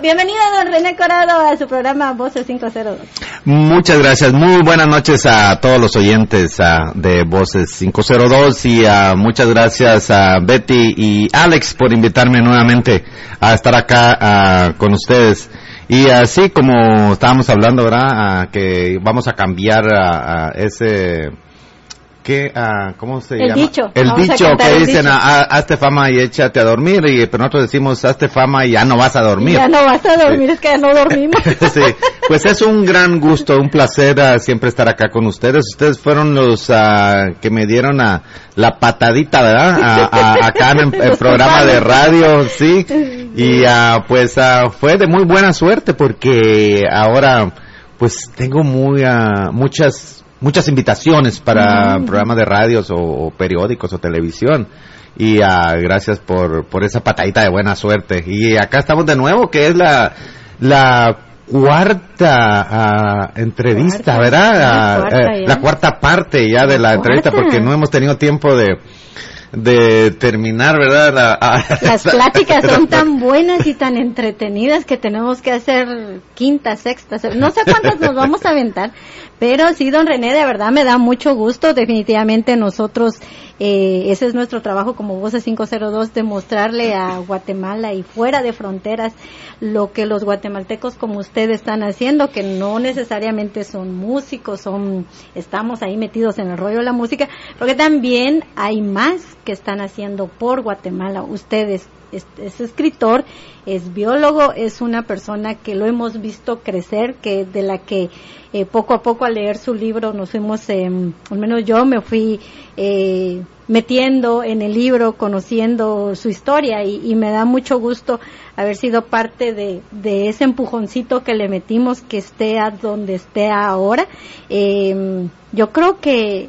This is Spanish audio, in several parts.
Bienvenido, don René Corado, a su programa Voces 502. Muchas gracias. Muy buenas noches a todos los oyentes uh, de Voces 502 y uh, muchas gracias a Betty y Alex por invitarme nuevamente a estar acá uh, con ustedes. Y así como estábamos hablando, ¿verdad? que vamos a cambiar ese que, ah, ¿cómo se el llama? Dicho. El Vamos dicho que el dicen, dicho. "Ah, hazte fama y échate a dormir, y pero nosotros decimos, hazte fama y ya no vas a dormir. Ya no vas a dormir, es que ya no dormimos. sí, pues es un gran gusto, un placer ah, siempre estar acá con ustedes. Ustedes fueron los ah, que me dieron a la patadita, ¿verdad? Acá en el, el programa de radio, sí. Y pues fue de muy buena suerte porque ahora pues tengo muy muchas muchas invitaciones para Mm. programas de radios o, o periódicos o televisión. Y ah, gracias por, por esa patadita de buena suerte. Y acá estamos de nuevo, que es la, la cuarta ah, entrevista, Cuarta, ¿verdad? la Ah, cuarta eh, la cuarta parte ya de la La entrevista, porque no hemos tenido tiempo de, de terminar, ¿verdad? La- Las pláticas son tan buenas y tan entretenidas que tenemos que hacer quinta, sexta, se- no sé cuántas nos vamos a aventar, pero sí, don René, de verdad me da mucho gusto. Definitivamente nosotros, eh, ese es nuestro trabajo como Voces 502, demostrarle a Guatemala y fuera de fronteras lo que los guatemaltecos como usted están haciendo, que no necesariamente son músicos, son, estamos ahí metidos en el rollo de la música, porque también hay más que están haciendo por Guatemala. Ustedes es, es escritor, es biólogo, es una persona que lo hemos visto crecer, que de la que eh, poco a poco al leer su libro nos fuimos, eh, al menos yo me fui eh, metiendo en el libro, conociendo su historia y, y me da mucho gusto haber sido parte de, de ese empujoncito que le metimos que esté a donde esté ahora. Eh, yo creo que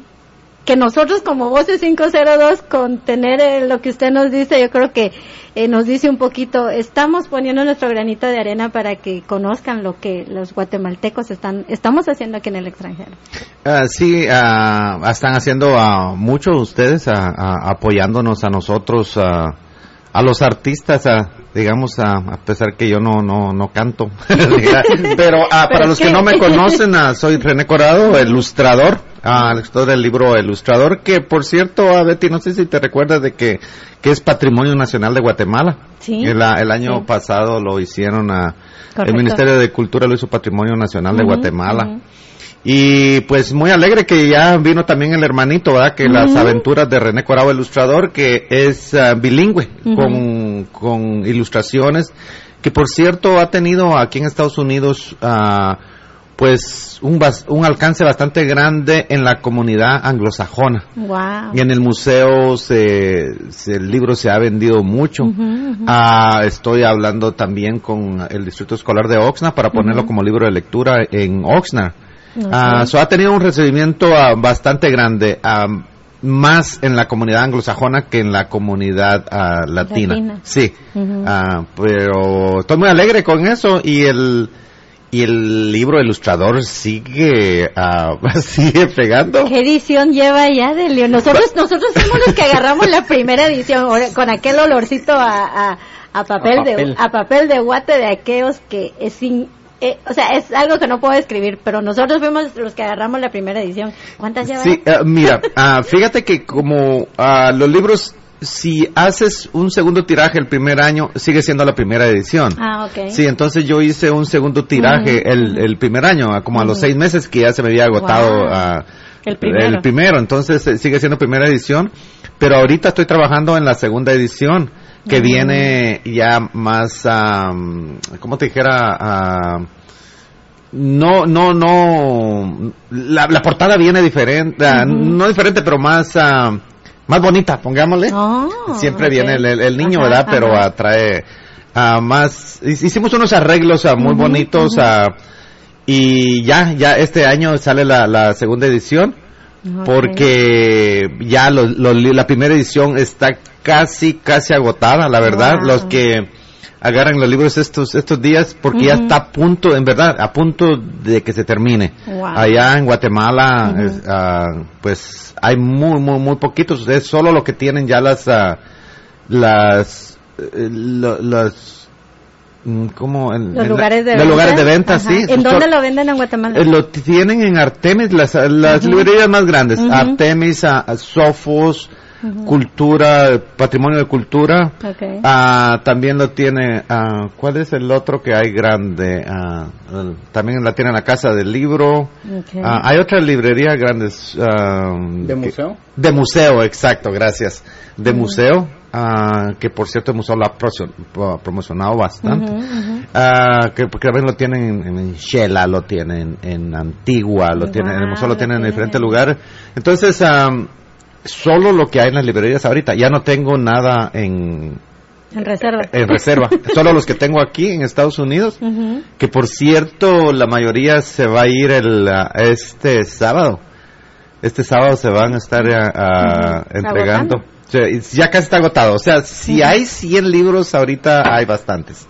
que nosotros como Voces 502 con tener eh, lo que usted nos dice, yo creo que eh, nos dice un poquito, estamos poniendo nuestro granito de arena para que conozcan lo que los guatemaltecos están estamos haciendo aquí en el extranjero. Ah, sí, ah, están haciendo a muchos ustedes ah, ah, apoyándonos a nosotros, ah, a los artistas, ah, digamos, ah, a pesar que yo no no no canto, pero ah, para Pero los que no me conocen, ah, soy René Corado, ilustrador, ah, el autor del libro Ilustrador, que por cierto, a Betty, no sé si te recuerdas de que que es Patrimonio Nacional de Guatemala. Sí. El, ah, el año Sí. pasado lo hicieron a el. Ministerio de Cultura lo hizo Patrimonio Nacional de Guatemala. Y pues muy alegre que ya vino también el hermanito, ¿verdad? Que las aventuras de René Corado, ilustrador, que es ah, bilingüe, con, con ilustraciones, que por cierto ha tenido aquí en Estados Unidos, ah, pues un, un alcance bastante grande en la comunidad anglosajona. Wow. Y en el museo se, se- el libro se ha vendido mucho. Ah, estoy hablando también con el Distrito Escolar de Oxnard para ponerlo como libro de lectura en Oxnard. Ah, so ha tenido un recibimiento ah, bastante grande, ah, más en la comunidad anglosajona que en la comunidad latina. Latina. Sí, pero estoy muy alegre con eso y el y el libro ilustrador sigue ah, sigue pegando. ¿Qué edición lleva ya de León? Nosotros, nosotros fuimos los que agarramos la primera edición con aquel olorcito a, a, a papel, A papel. de a papel de guate de aquellos que es sin eh, o sea, es algo que no puedo describir, pero nosotros fuimos los que agarramos la primera edición. ¿Cuántas lleva? Sí, ah, mira, ah, fíjate que como ah, los libros, si haces un segundo tiraje el primer año, sigue siendo la primera edición. Ah, ok. Sí, entonces yo hice un segundo tiraje el, el primer año, como a los seis meses que ya se me había agotado Wow. ah, El primero. primero. entonces eh, sigue siendo primera edición, pero ahorita estoy trabajando en la segunda edición, que viene ya más, ah, ¿cómo te dijera? Ah, no, no, no. La, la portada viene diferente, ah, no diferente, pero más, ah, más bonita, pongámosle. Oh, Siempre viene el, el- el niño, Ajá, ¿verdad? Pero atrae ah, más. Hicimos unos arreglos ah, muy bonitos ah, y ya, ya este año sale la, la segunda edición porque ya lo- lo- la primera edición está casi, casi agotada, la verdad. Wow. Los que agarran los libros estos estos días porque ya está a punto, en verdad, a punto de que se termine. Wow. Allá en Guatemala, es, ah, pues hay muy, muy, muy poquitos. Es solo lo que tienen ya las, ah, las, eh, las mm, como en, Los en lugares de venta. lugares de venta, Ajá. sí. ¿En dónde lo venden en Guatemala? eh, Lo tienen en Artemis, las, las librerías más grandes. Artemis, a, a Sofos, Cultura, Patrimonio de Cultura. Ah, también lo tiene, ah, ¿cuál es el otro que hay grande? Ah, el- también la tiene en la Casa del Libro. Ah, hay otras librerías grandes. ¿De que- museo? De museo, exacto, gracias. De museo, que por cierto el museo lo ha promocionado bastante. Ah, que porque también lo tienen en, en Shela, lo tienen en Antigua, lo tienen, el museo lo tienen en diferentes en- lugares. Entonces, am, solo lo que hay en las librerías ahorita, ya no tengo nada en, En reserva. en reserva, solo los que tengo aquí en Estados Unidos, que por cierto la mayoría se va a ir el, este sábado. Este sábado se van a estar Ujú. entregando. O sea, ya casi está agotado. O sea, si hay 100 libros ahorita, hay bastantes.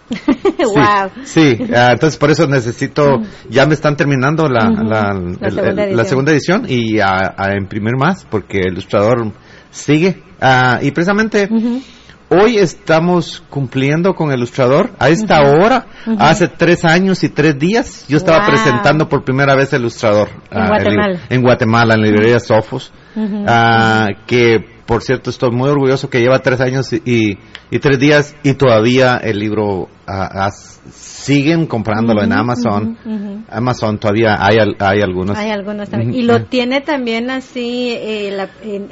wow. Sí, sí, ah, entonces por eso necesito, ya me están terminando la, Ujú. la, La el- segunda el- la edición. segunda edición y a, a imprimir más porque el ilustrador sigue. Ah, y precisamente Ujú. hoy estamos cumpliendo con el ilustrador. A esta hora, Ujú. hace tres años y tres días, yo estaba Wow. presentando por primera vez el ilustrador. En ah, el Guatemala. libro- en Guatemala, en la librería Sofos. Que por cierto estoy muy orgulloso que lleva tres años y, y, tres días y todavía el libro ah, ah, siguen comprándolo en Amazon. Amazon todavía hay, hay algunos. Hay algunos también. Y lo tiene también así eh, la- en,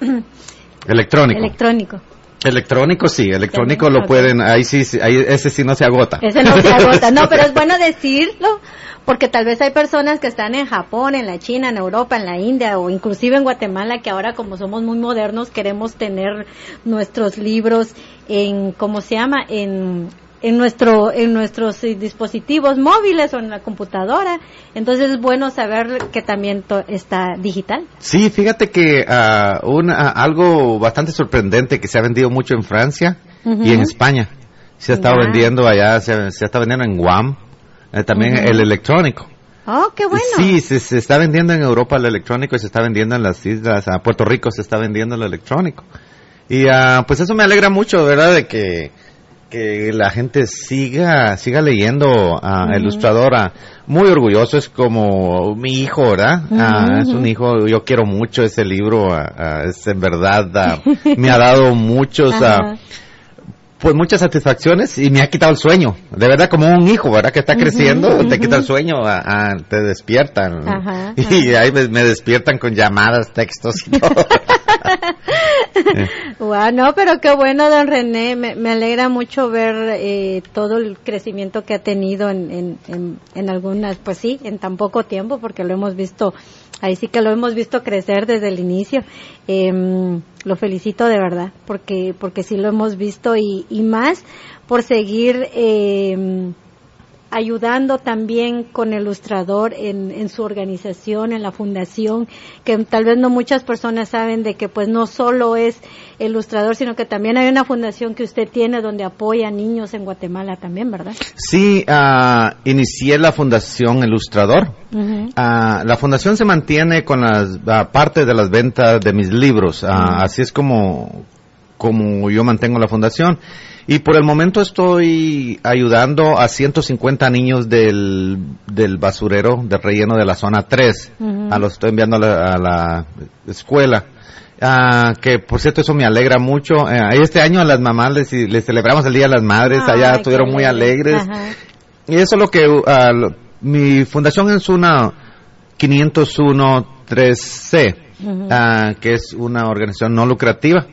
en Electrónico. electrónico. electrónico sí, electrónico lo pueden, ahí sí, sí, ahí, ese sí no se agota. Ese no se agota. No, pero es bueno decirlo porque tal vez hay personas que están en Japón, en la China, en Europa, en la India o inclusive en Guatemala que ahora como somos muy modernos queremos tener nuestros libros en, ¿cómo se llama? En en nuestro en nuestros dispositivos móviles o en la computadora. Entonces es bueno saber que también está digital. Sí, fíjate que ah, una- algo bastante sorprendente que se ha vendido mucho en Francia y en España. Se ha estado vendiendo allá, se, se está vendiendo en Guam, eh, también el electrónico. oh qué bueno Sí, se, se está vendiendo en Europa el electrónico y se está vendiendo en las islas, a Puerto Rico se está vendiendo el electrónico. Y ah, pues eso me alegra mucho, ¿verdad? De que, que la gente siga siga leyendo a. Ilustradora. Muy orgulloso, es como mi hijo, ¿verdad? Ah, es un hijo, yo quiero mucho ese libro, ah, es en verdad, me ha dado muchos... pues muchas satisfacciones y me ha quitado el sueño. De verdad, como un hijo, ¿verdad? Que está creciendo, te quita el sueño, ah, te despiertan. Ajá, y ahí me, me despiertan con llamadas, textos y todo. Wow, no, pero qué bueno, don René. Me, me alegra mucho ver eh, todo el crecimiento que ha tenido en, en, en, en algunas, pues sí, en tan poco tiempo, porque lo hemos visto, ahí sí que lo hemos visto crecer desde el inicio. Em, lo felicito de verdad, porque, porque sí lo hemos visto y, y más por seguir em, ayudando también con el ilustrador en, en su organización, en la fundación, que tal vez no muchas personas saben de que pues no solo es ilustrador, sino que también hay una fundación que usted tiene donde apoya a niños en Guatemala también, ¿verdad? sí, ah, inicié la Fundación Ilustrador. Ah, la fundación se mantiene con las ah, parte de las ventas de mis libros. Así es como, como yo mantengo la fundación. Y por el momento estoy ayudando a 150 niños del, del basurero, del relleno de la zona 3. Ujú. A los estoy enviando a la, a la escuela. Ah, que por cierto eso me alegra mucho. Eh, este año a las mamás les, les celebramos el Día de las Madres. Allá estuvieron muy alegre. alegres. Ajá. Y eso es lo que lo- mi fundación es una 501-3C, Ujú. ah, que es una organización no lucrativa.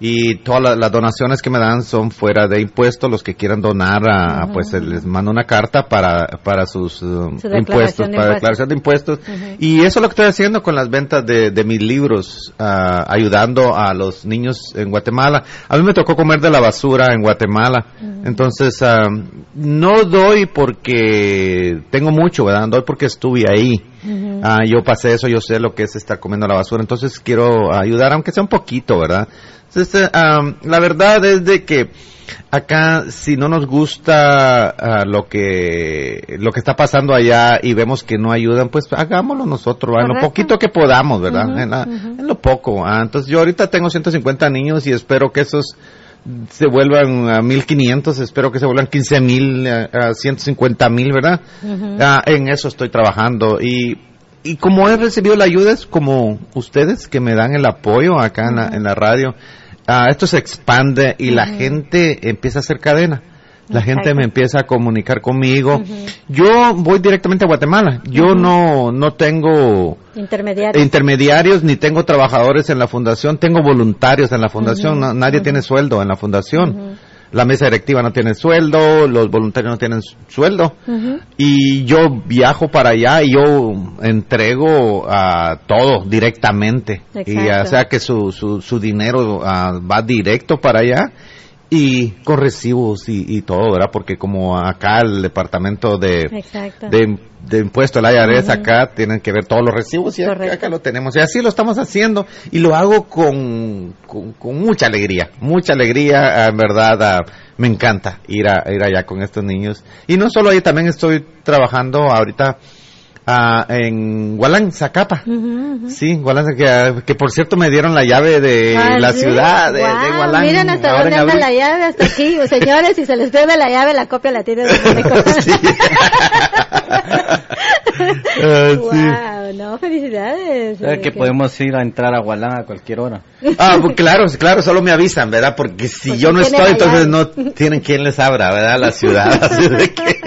Y todas la- las donaciones que me dan son fuera de impuestos. Los que quieran donar, ah, Ujú. pues les mando una carta para, para sus um, Su impuestos, de para declaración de impuestos. Y eso es lo que estoy haciendo con las ventas de, de mis libros, ah, ayudando a los niños en Guatemala. A mí me tocó comer de la basura en Guatemala. Entonces, ah, no doy porque tengo mucho, ¿verdad? Doy porque estuve ahí. Ah, yo pasé eso, yo sé lo que es estar comiendo la basura, entonces quiero ayudar, aunque sea un poquito, ¿verdad? Entonces, am, la verdad es de que acá, si no nos gusta ah, lo que lo que está pasando allá y vemos que no ayudan, pues hagámoslo nosotros, ¿verdad? en lo poquito que podamos, ¿verdad? En, la- en lo poco. ah, entonces, yo ahorita tengo 150 niños y espero que esos se vuelvan a 1500, espero que se vuelvan 15 mil, a 150 mil, ¿verdad? Ah, en eso estoy trabajando. Y, y como he recibido la ayuda es como ustedes que me dan el apoyo acá en, la, en la radio, ah, esto se expande y la gente empieza a hacer cadena. La gente me empieza a comunicar conmigo. Yo voy directamente a Guatemala. Yo no no tengo intermediarios. intermediarios ni tengo trabajadores en la fundación. Tengo voluntarios en la fundación. Nadie tiene sueldo en la fundación. La mesa directiva no tiene sueldo. Los voluntarios no tienen su- sueldo. Y yo viajo para allá y yo entrego a todo directamente. Y Exacto. sea que su, su, su dinero ah, va directo para allá y con recibos y, y todo, ¿verdad? Porque como acá el departamento de, de, de impuesto, el IRS acá tienen que ver todos los recibos y acá, acá lo tenemos. Y así lo estamos haciendo y lo hago con, con, con mucha alegría, mucha alegría, ah, en verdad. ah, me encanta ir, a, ir allá con estos niños. Y no solo ahí, también estoy trabajando ahorita ah, en Gualán, Zacapa. Ujú, ujú. Sí, Gualán, que, que por cierto me dieron la llave de Ah, la ¿sí? ciudad de, de Guau, Gualán. Miren hasta ahora dónde anda la llave, hasta aquí. Señores, si se les pierde la llave, la copia la tiene de Sí. Ah, sí. Wow, no, felicidades. ¿Sabe que Eh, podemos ir a entrar a Gualán a cualquier hora? Ah, pues claro, claro, solo me avisan, ¿verdad? Porque si Pues yo no estoy, entonces no tienen quien les abra, ¿verdad? La ciudad. Así de que.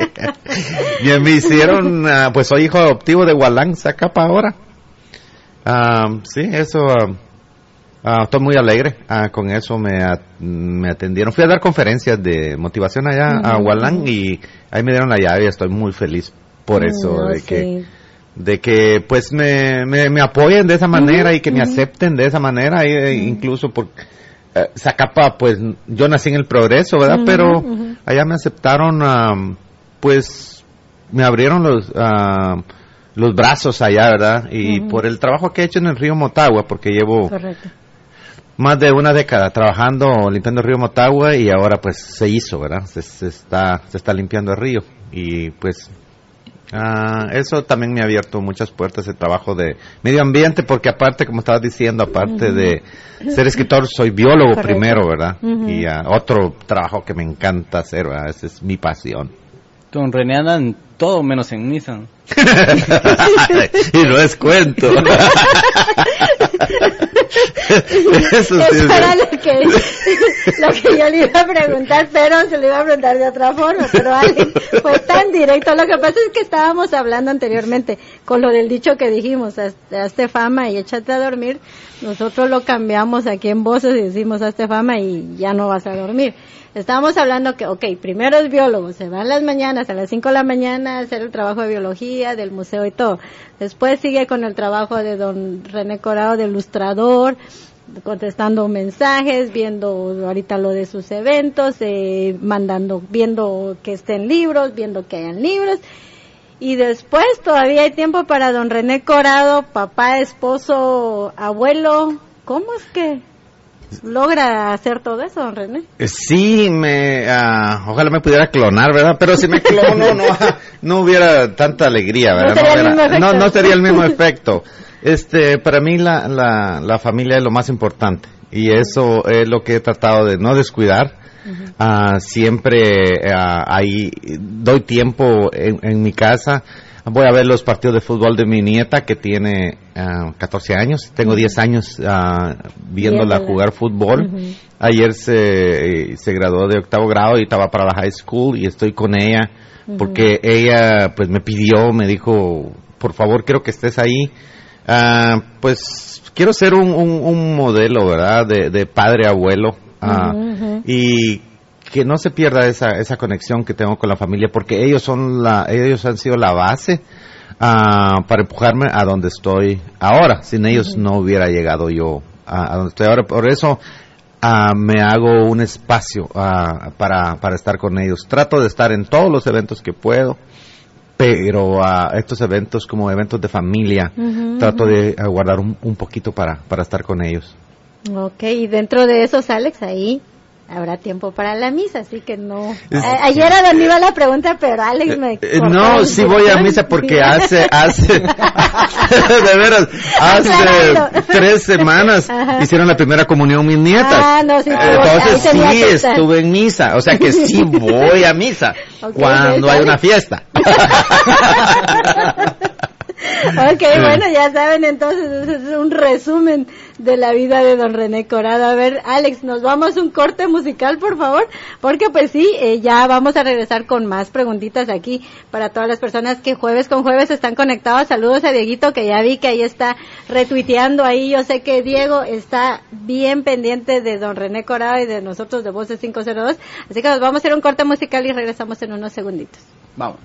Me hicieron, ah, pues soy hijo adoptivo de Gualán, Zacapa ahora. Ah, sí, eso. ah, estoy muy alegre con eso. Me, at- me atendieron. Fui a dar conferencias de motivación allá a Gualán y ahí me dieron la llave y estoy muy feliz por eso. de que de que pues me, me, me apoyen de esa manera y que me acepten de esa manera, eh, incluso por eh, Zacapa, pues yo nací en el progreso, ¿verdad? Pero allá me aceptaron, am, pues me abrieron los am, los brazos allá, ¿verdad? Y por el trabajo que he hecho en el río Motagua, porque llevo Correcto. más de una década trabajando limpiando el río Motagua y ahora pues se hizo, ¿verdad? Se, se está se está limpiando el río y pues ah, eso también me ha abierto muchas puertas el trabajo de medio ambiente porque aparte como estabas diciendo aparte de ser escritor soy biólogo Correcto. primero, ¿verdad? Y ah, otro trabajo que me encanta hacer, ¿verdad? Esa es mi pasión. Don René anda en todo menos en Nissan. y no es cuento. Eso sí Eso es- era lo que, lo que yo le iba a preguntar, pero se lo iba a preguntar de otra forma. Pero Alex fue tan directo. Lo que pasa es que estábamos hablando anteriormente con lo del dicho que dijimos, haz- hazte fama y échate a dormir. Nosotros lo cambiamos aquí en Voces y decimos hazte fama y ya no vas a dormir. Estábamos hablando que, ok, primero es biólogo, se van las mañanas, a las 5 de la mañana a hacer el trabajo de biología, del museo y todo. Después sigue con el trabajo de don René Corado de ilustrador, contestando mensajes, viendo ahorita lo de sus eventos, eh, mandando, viendo que estén libros, viendo que hayan libros. Y después todavía hay tiempo para don René Corado, papá, esposo, abuelo. ¿Cómo es que logra hacer todo eso, don René? Eh, Sí, me, ah, ojalá me pudiera clonar, ¿verdad? Pero si me clono, no, no hubiera tanta alegría, ¿verdad? sería el hubiera- no, no sería el mismo efecto. Este, para mí la, la, la familia es lo más importante y eso es lo que he tratado de no descuidar. Ah, siempre ah, ahí doy tiempo en, en mi casa. Voy a ver los partidos de fútbol de mi nieta que tiene ah, 14 años. Tengo 10 años ah, viéndola jugar fútbol. Ayer se, se graduó de octavo grado y estaba para la high school y estoy con ella porque ella pues me pidió, me dijo, por favor quiero que estés ahí. Ah, pues quiero ser un, un, un modelo, ¿verdad? De, de padre abuelo. Y que no se pierda esa, esa conexión que tengo con la familia porque ellos son la, ellos han sido la base ah, para empujarme a donde estoy ahora. Sin ellos no hubiera llegado yo a, a donde estoy ahora. Por eso ah, me hago un espacio ah, para, para estar con ellos. Trato de estar en todos los eventos que puedo. Pero ah, estos eventos como eventos de familia, trato de guardar un, un poquito para, para estar con ellos. Ok, y dentro de esos, Alex, ahí habrá tiempo para la misa, así que no. A- ayer a donde iba la pregunta, pero Alex me. Eh, No, sí voy a misa porque hace, hace, de veras, hace tres semanas Ajá. hicieron la primera comunión mis nietas. Ah, no, sí, Eh, Entonces sí que estuve en misa, o sea que sí voy a misa cuando ¿ves, hay una fiesta. Ok, bueno, ya saben, entonces es un resumen de la vida de don René Corado. A ver, Alex, nos vamos un corte musical, por favor, porque pues sí, eh, ya vamos a regresar con más preguntitas aquí para todas las personas que jueves con jueves están conectados. Saludos a Dieguito, que ya vi que ahí está retuiteando ahí. Yo sé que Diego está bien pendiente de don René Corado y de nosotros de Voces 502. Así que nos vamos a hacer un corte musical y regresamos en unos segunditos. Vamos.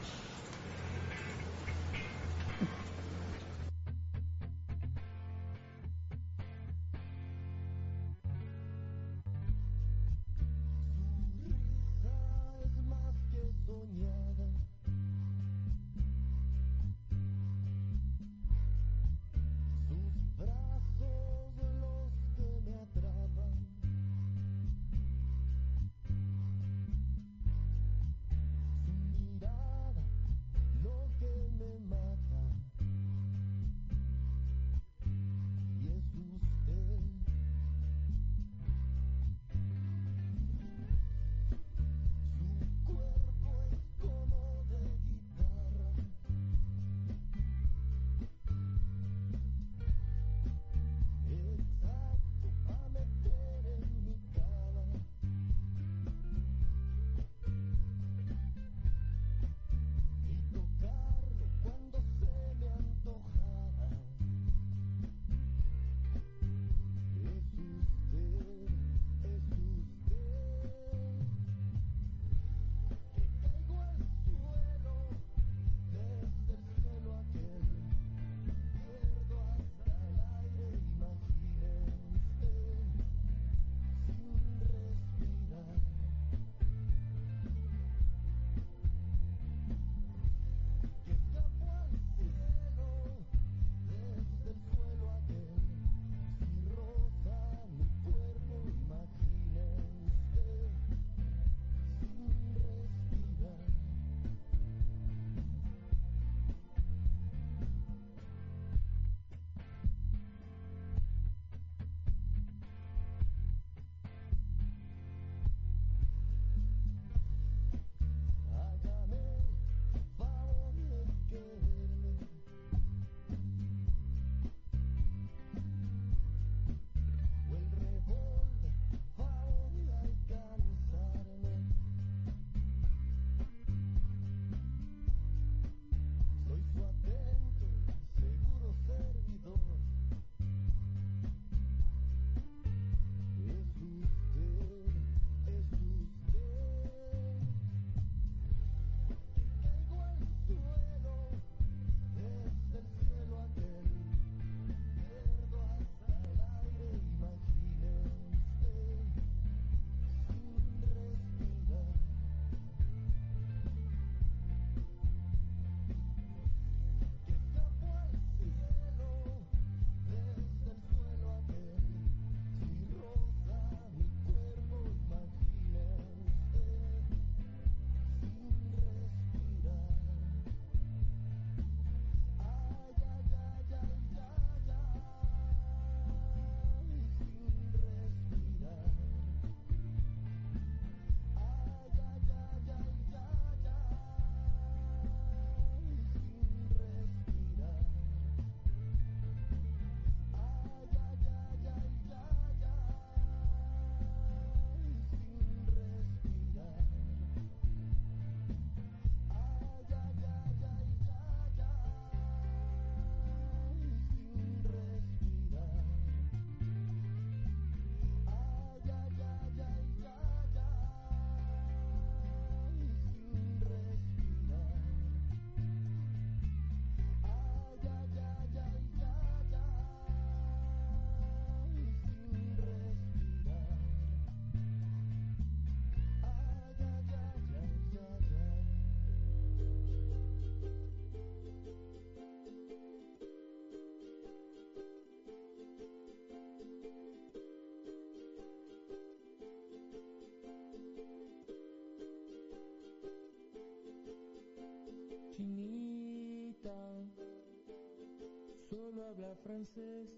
Habla francés,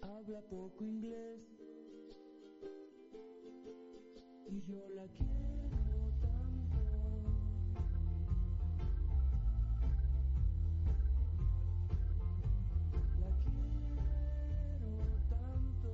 habla poco inglés. Y yo la quiero tanto. La quiero tanto.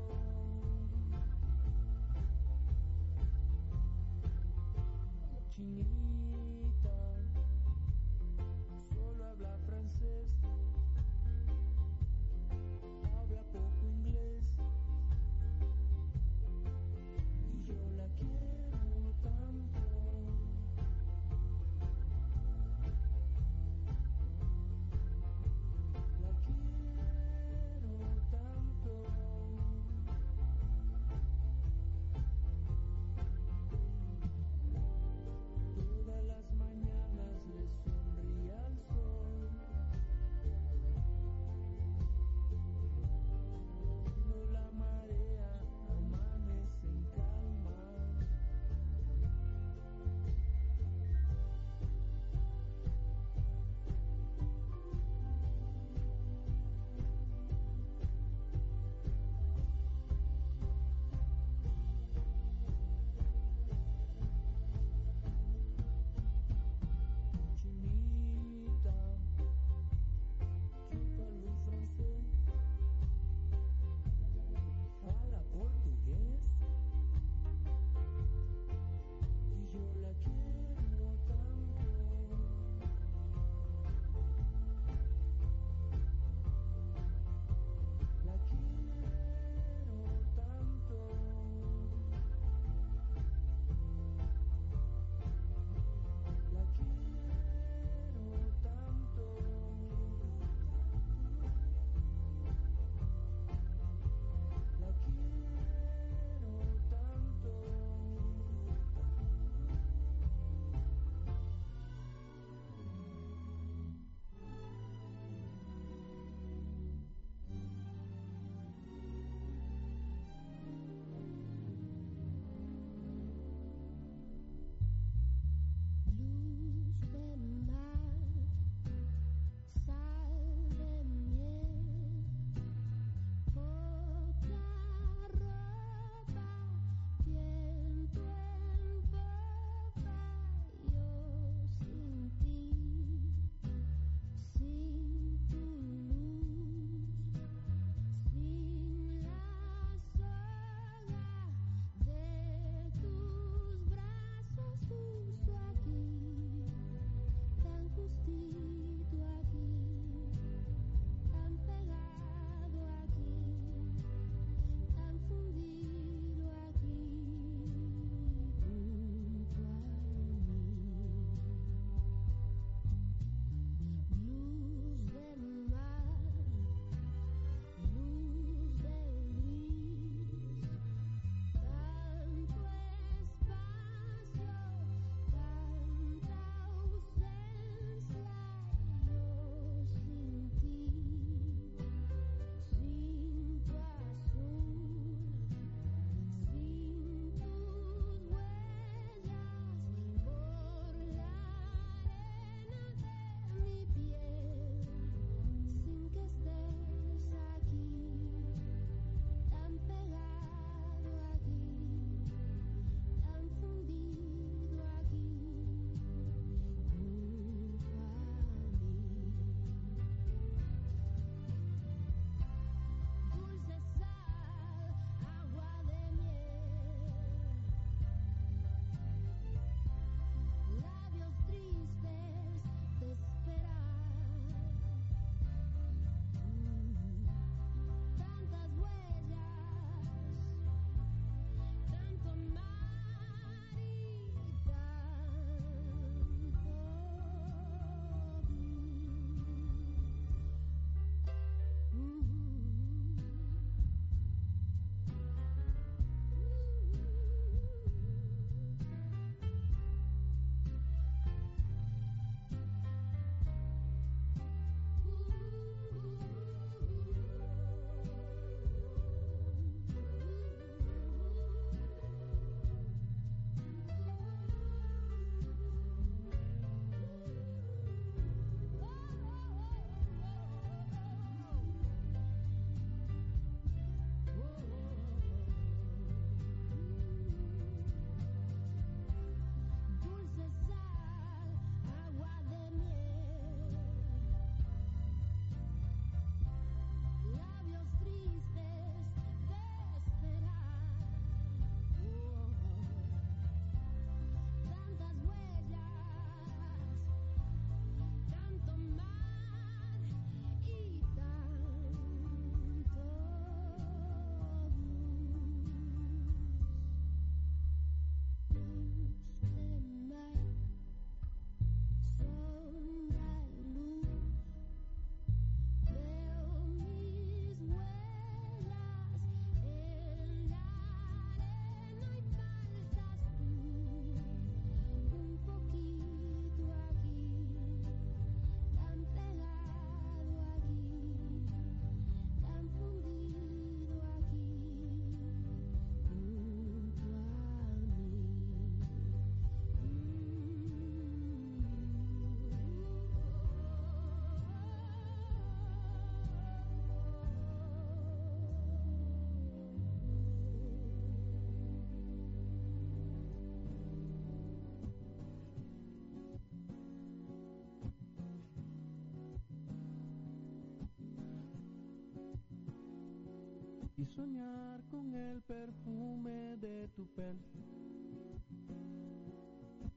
Y soñar con el perfume de tu piel.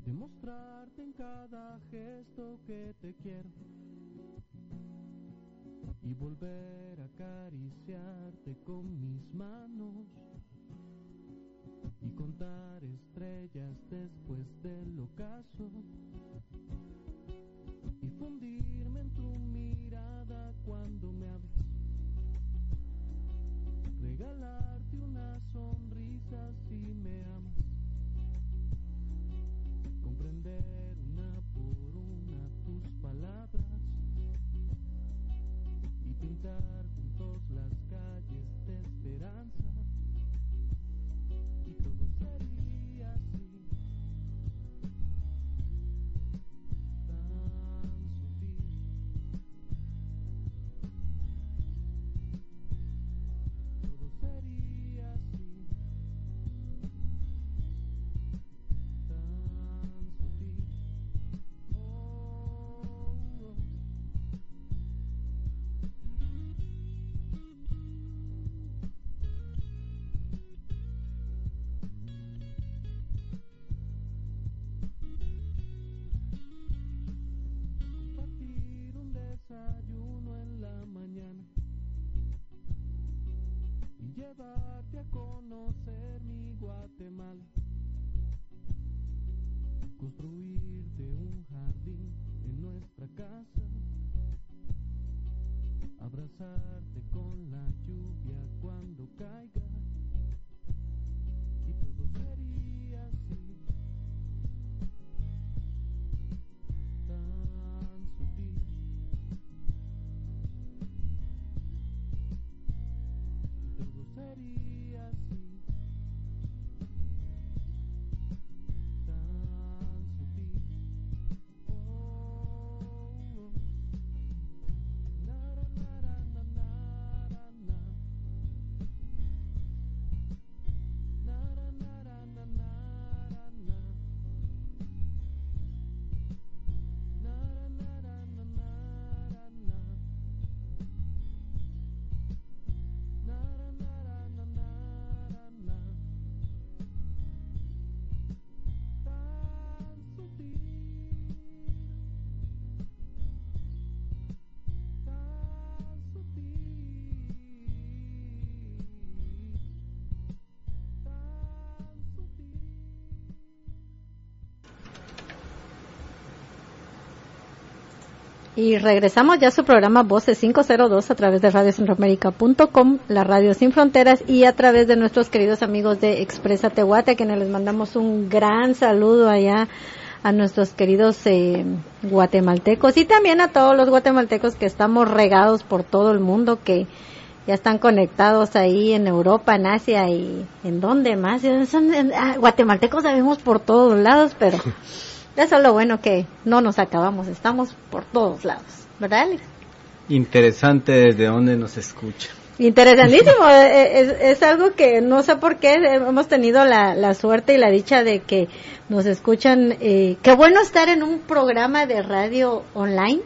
Demostrarte en cada gesto que te quiero y volver a acariciarte con mis manos y contar estrellas después del ocaso y fundirme en tu mirada cuando me hables regalarte una sonrisa si me amas. Comprender una por una tus palabras y pintar llevarte a conocer mi Guatemala. Construirte un jardín en nuestra casa, abrazarte con la lluvia cuando caiga y todo sería así. Y regresamos ya a su programa Voces 502 a través de radiocentroamérica.com, la radio sin fronteras y a través de nuestros queridos amigos de Expresa Tehuate, a quienes les mandamos un gran saludo allá a nuestros queridos eh, guatemaltecos y también a todos los guatemaltecos que estamos regados por todo el mundo, que ya están conectados ahí en Europa, en Asia y en donde más. Son, en- ah, guatemaltecos sabemos por todos lados, pero eso es lo bueno que no nos acabamos, estamos por todos lados, ¿verdad, Alex? Interesante desde dónde nos escucha. Interesantísimo, eh, es, es algo que no sé por qué eh, hemos tenido la, la suerte y la dicha de que nos escuchan. Eh, qué bueno estar en un programa de radio online,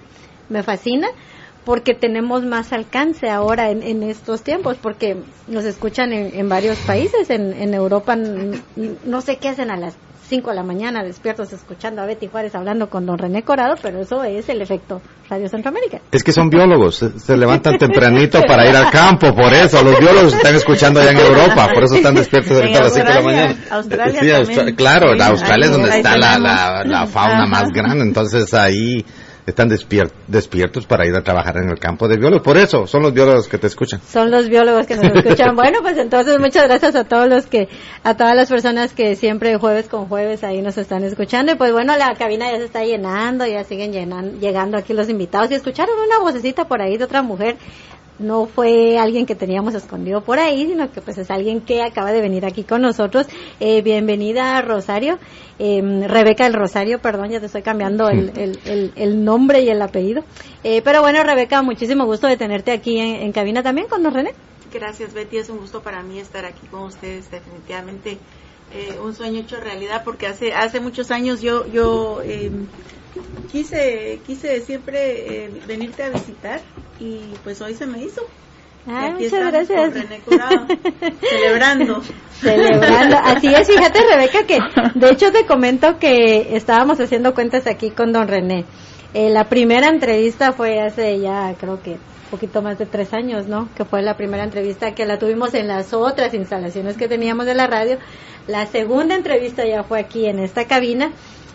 me fascina, porque tenemos más alcance ahora en, en estos tiempos, porque nos escuchan en, en varios países, en, en Europa no sé qué hacen a las 5 de la mañana despiertos escuchando a Betty Juárez hablando con don René Corado, pero eso es el efecto Radio Centroamérica. Es que son biólogos, se, se levantan tempranito para ir al campo, por eso. Los biólogos están escuchando allá en Europa, por eso están despiertos ahorita a las 5 de la mañana. Australia Sí. Austra- claro, Sí, Australia es donde está la, la, fauna más grande, entonces ahí están despier- despiertos para ir a trabajar en el campo de biólogos. Por eso son los biólogos que te escuchan. Son los biólogos que nos escuchan. Bueno, pues entonces muchas gracias a todos los que, a todas las personas que siempre jueves con jueves ahí nos están escuchando. Y pues bueno, la cabina ya se está llenando, ya siguen llenan, llegando aquí los invitados. Y escucharon una vocecita por ahí de otra mujer. No fue alguien que teníamos escondido por ahí, sino que pues es alguien que acaba de venir aquí con nosotros. Eh, bienvenida Rosario, eh, Rebeca del Rosario, perdón, ya te estoy cambiando el, el, el, el nombre y el apellido. Eh, pero bueno, Rebeca, muchísimo gusto de tenerte aquí en, en cabina también con don René. Gracias Betty, es un gusto para mí estar aquí con ustedes, definitivamente eh, un sueño hecho realidad porque hace hace muchos años yo yo eh, quise quise siempre eh, venirte a visitar y pues hoy se me hizo Ay, aquí muchas gracias. con René Curado, celebrando. Celebrando. Así es, fíjate Rebeca que de hecho te comento que estábamos haciendo cuentas aquí con don René. Eh, la primera entrevista fue hace ya creo que poquito más de tres años, ¿no? Que fue la primera entrevista que la tuvimos en las otras instalaciones que teníamos de la radio. La segunda entrevista ya fue aquí en esta cabina.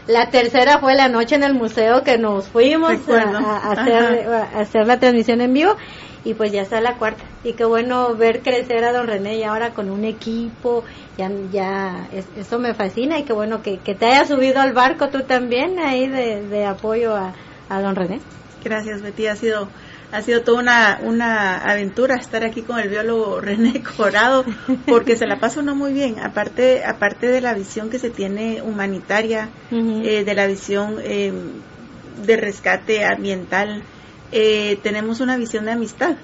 La tercera fue la noche en el museo que nos fuimos a- a hacer, a hacer la transmisión en vivo y pues ya está la cuarta. Y qué bueno ver crecer a don René y ahora con un equipo, ya, ya es- eso me fascina y qué bueno que, que te hayas subido al barco tú también ahí de, de apoyo a, a don René. Gracias, Betty. Ha sido, ha sido toda una, una aventura estar aquí con el biólogo René Corado, porque se la pasa uno muy bien. Aparte, aparte de la visión que se tiene humanitaria, eh, de la visión eh, de rescate ambiental, eh, tenemos una visión de amistad.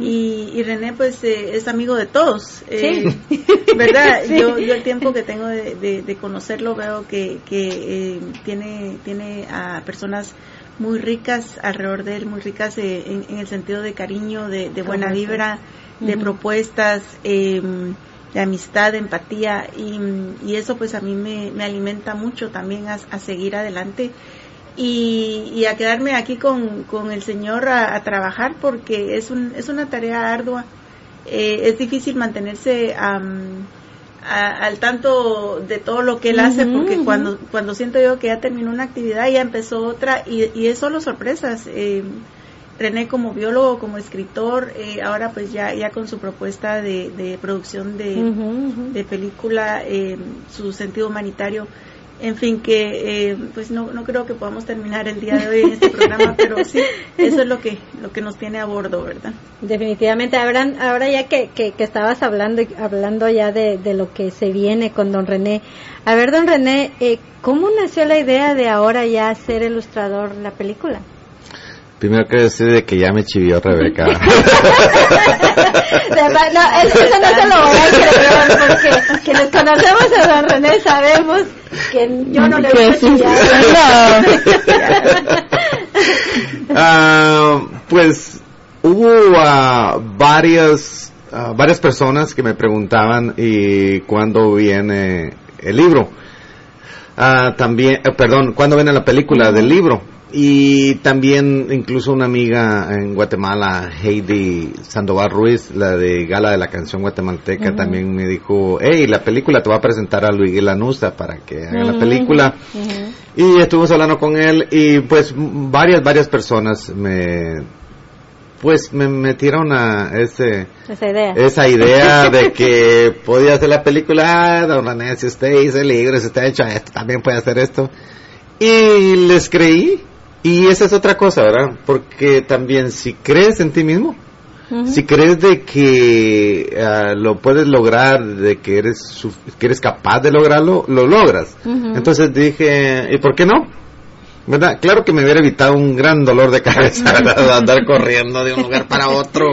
Y, y René pues eh, es amigo de todos, eh, Sí. ¿verdad? Sí. Yo, yo el tiempo que tengo de, de- de conocerlo veo que, que eh, tiene, tiene a personas muy ricas alrededor de él, muy ricas eh, en, en el sentido de cariño, de, de buena Correcto. vibra, de propuestas, eh, de amistad, de empatía y, y eso pues a mí me, me alimenta mucho también a, a seguir adelante y, y a quedarme aquí con, con el Señor a, a trabajar porque es, un, es una tarea ardua. Eh, es difícil mantenerse am, a- al tanto de todo lo que Él hace porque cuando, cuando siento yo que ya terminó una actividad ya empezó otra y, y es solo sorpresas. Eh, René como biólogo, como escritor, eh, ahora pues ya, ya con su propuesta de, de producción de, de película, eh, su sentido humanitario. En fin, que eh, pues no, no creo que podamos terminar el día de hoy en este programa, pero sí, eso es lo que, lo que nos tiene a bordo, ¿verdad? Definitivamente, ahora, ahora ya que, que, estabas hablando hablando ya de, de lo que se viene con don René, a ver don René, eh, ¿cómo nació la idea de ahora ya ser ilustrador la película? Primero quiero decir de que ya me chivió Rebeca. No, eso, eso no se lo voy a creer porque quienes conocemos a don René sabemos que yo no le voy a chillar. Ah, pues hubo ah, varias ah, varias personas que me preguntaban y cuándo viene el libro. Ah, también, eh, perdón, cuándo viene la película del libro. Y también incluso una amiga en Guatemala, Heidi Sandoval Ruiz, la de Gala de la Canción Guatemalteca, también me dijo, hey, la película te va a presentar a Luis Lanusa para que haga la película. Y estuvimos hablando con él y pues varias, varias personas me, pues me metieron a ese, Esa idea. esa idea de que podía hacer la película, ah, don René, si usted hizo el libro, si usted ha hecho esto, también puede hacer esto. Y les creí. Y esa es otra cosa, ¿verdad? Porque también si crees en ti mismo, si crees de que ah, lo puedes lograr, de que eres, que eres capaz de lograrlo, lo logras. Entonces dije, ¿y por qué no? ¿Verdad? Claro que me hubiera evitado un gran dolor de cabeza, ¿verdad? Andar corriendo de un lugar para otro,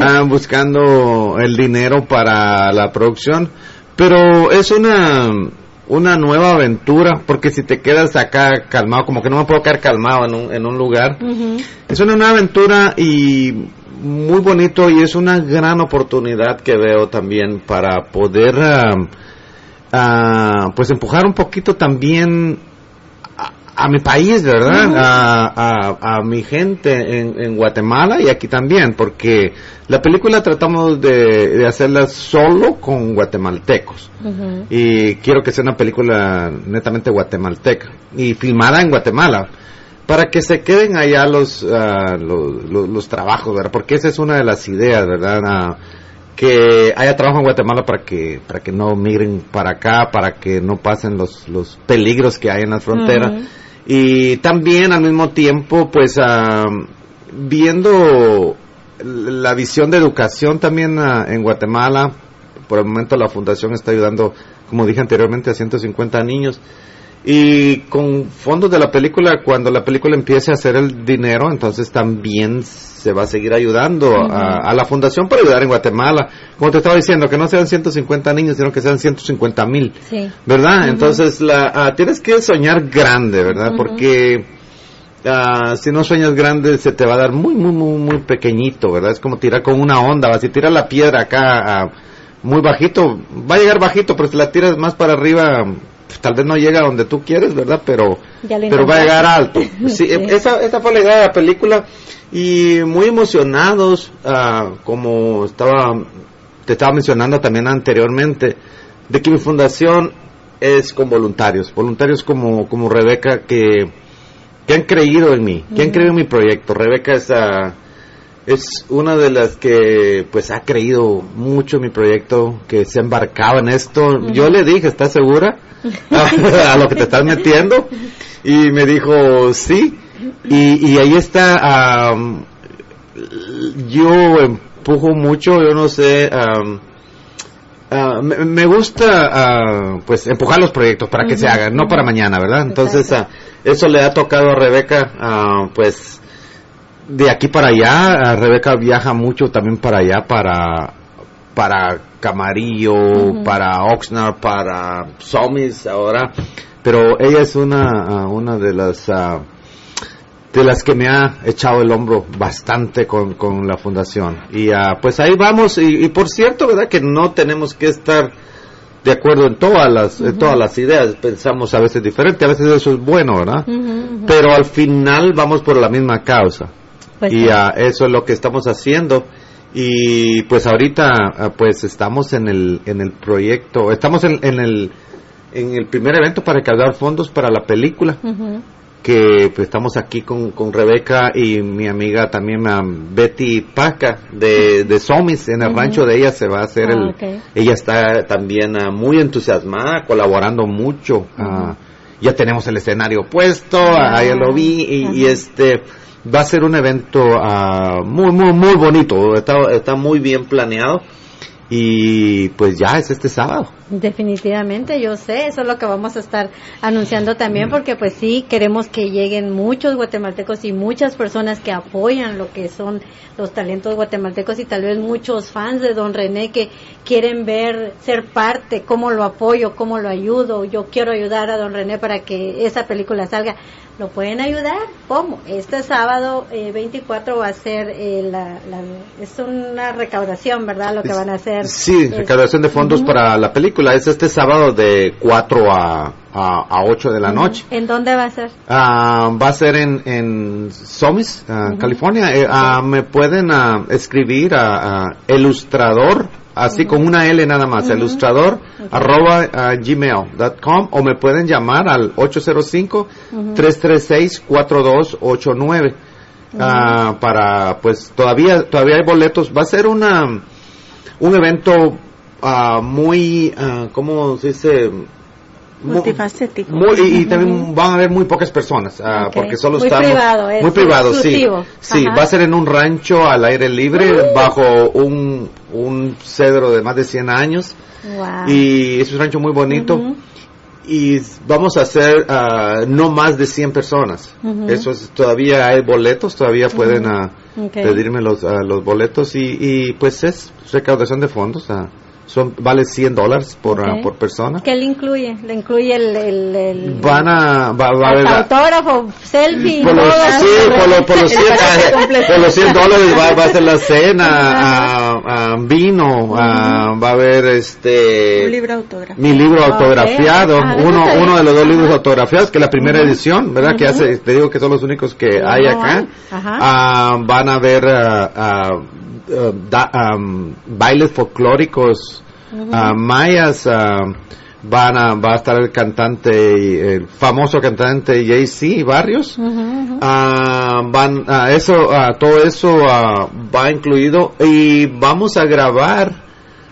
ah, buscando el dinero para la producción. Pero es una, una nueva aventura, porque si te quedas acá calmado, como que no me puedo quedar calmado en un, en un lugar, es una nueva aventura y muy bonito y es una gran oportunidad que veo también para poder ah, pues empujar un poquito también a, mi país, ¿verdad? a, a- a mi gente en, en Guatemala y aquí también, porque la película tratamos de, de hacerla solo con guatemaltecos y quiero que sea una película netamente guatemalteca y filmada en Guatemala para que se queden allá los, ah, los, los- los trabajos, ¿verdad? Porque esa es una de las ideas, ¿verdad? Ah, que haya trabajo en Guatemala para que para que no migren para acá, para que no pasen los, los peligros que hay en la frontera. Ujú. Y también al mismo tiempo, pues, ah, viendo la visión de educación también ah, en Guatemala, por el momento la fundación está ayudando, como dije anteriormente, a 150 niños. Y con fondos de la película, cuando la película empiece a hacer el dinero, entonces también se va a seguir ayudando a, a la fundación para ayudar en Guatemala. Como te estaba diciendo, que no sean 150 niños, sino que sean 150 mil. Sí. ¿verdad? Entonces la, ah, tienes que soñar grande, ¿verdad? Ujú. Porque ah, si no sueñas grande se te va a dar muy, muy, muy, muy pequeñito, ¿verdad? Es como tirar con una onda, ¿va? si tiras la piedra acá ah, muy bajito, va a llegar bajito, pero si la tiras más para arriba, tal vez no llega a donde tú quieres, ¿verdad? Pero, pero va a llegar alto. Sí, Sí. Esa, esa fue la idea de la película y muy emocionados, ah, como estaba, te estaba mencionando también anteriormente, de que mi fundación es con voluntarios, voluntarios como, como Rebeca que, que han creído en mí, que han creído en mi proyecto. Rebeca es, ah, es una de las que pues ha creído mucho en mi proyecto, que se ha embarcado en esto. Yo le dije, ¿estás segura? a lo que te estás metiendo. Y me dijo, sí. Y, y ahí está, am, yo empujo mucho, yo no sé, ah, me, me gusta ah, pues empujar los proyectos para que se hagan, no para mañana, ¿verdad? Entonces ah, eso le ha tocado a Rebeca, pues de aquí para allá, Rebeca viaja mucho también para allá, para para Camarillo, para Oxnard, para Somis ahora, pero ella es una ah, una de las ah, de las que me ha echado el hombro bastante con, con la fundación. Y ah, pues ahí vamos, y, y por cierto, ¿verdad? Que no tenemos que estar de acuerdo en todas las, en todas las ideas, pensamos a veces diferente, a veces eso es bueno, ¿verdad? Pero al final vamos por la misma causa. Pues y sí. ah, eso es lo que estamos haciendo. Y pues ahorita ah, pues estamos en el, en el proyecto, estamos en, en el, en el primer evento para recaudar fondos para la película que pues, estamos aquí con, con Rebeca y mi amiga también ah, Betty Paca de, de Somis en el rancho de ella se va a hacer Ah, el ok. ella está también ah, muy entusiasmada colaborando mucho ah, ya tenemos el escenario puesto ah, ya lo vi y, este va a ser un evento ah, muy muy muy bonito. Está, está muy bien planeado. Y pues ya es este sábado Definitivamente, yo sé, eso es lo que vamos a estar anunciando también, porque pues sí, queremos que lleguen muchos guatemaltecos y muchas personas que apoyan lo que son los talentos guatemaltecos y tal vez muchos fans de Don René que quieren ver, ser parte, cómo lo apoyo, cómo lo ayudo, yo quiero ayudar a Don René para que esa película salga. ¿Lo pueden ayudar? ¿Cómo? Este sábado eh, 24 va a ser eh, la, la- es una recaudación, ¿verdad? Lo que van a hacer. Sí, recaudación de fondos para la película. Es este sábado de 4 a, a, a 8 de la noche. ¿En dónde va a ser? Ah, va a ser en, en Somis, ah, California. Eh, ah, me pueden escribir a, ilustrador, así con una L nada más, ilustrador arroba ah, gmail.com o me pueden llamar al 805-336-4289 ah, para, pues todavía, todavía hay boletos. Va a ser una, un evento ah, muy, ah, ¿cómo se dice? Mu- Multifacético. muy- y, y también van a haber muy pocas personas, ah, Ok. porque solo Muy estamos privado, es muy privado, sí, exclusivo. sí, Ajá. va a ser en un rancho al aire libre bajo un un cedro de más de 100 años Wow. y es un rancho muy bonito Ujú. y vamos a hacer no más de 100 personas. Ujú. Eso es todavía hay boletos, todavía pueden ah, Ok. pedirme los los boletos y, y pues es recaudación de fondos. Son vale 100 dólares por ah, Ok. por persona. ¿Qué le incluye? Le incluye el... el, el Van a va, va a haber hasta autógrafo, selfie, por los, sí, por, los- por los 100, ah, por los 100 dólares va, va a ser la cena, ah, ah, vino, ah, va a haber este Un libro autógrafo. mi libro autografiado, Ah, uno uno de los dos libros autografiados, que es la primera edición, ¿verdad? Que hace, te digo que son los únicos que hay hay. acá. Ajá. Ah, van a ver da- am, bailes folclóricos ah, mayas. ah, van a, va a estar el cantante, el famoso cantante JC Barrios. Ah, van, eso, todo eso va incluido. Y vamos a grabar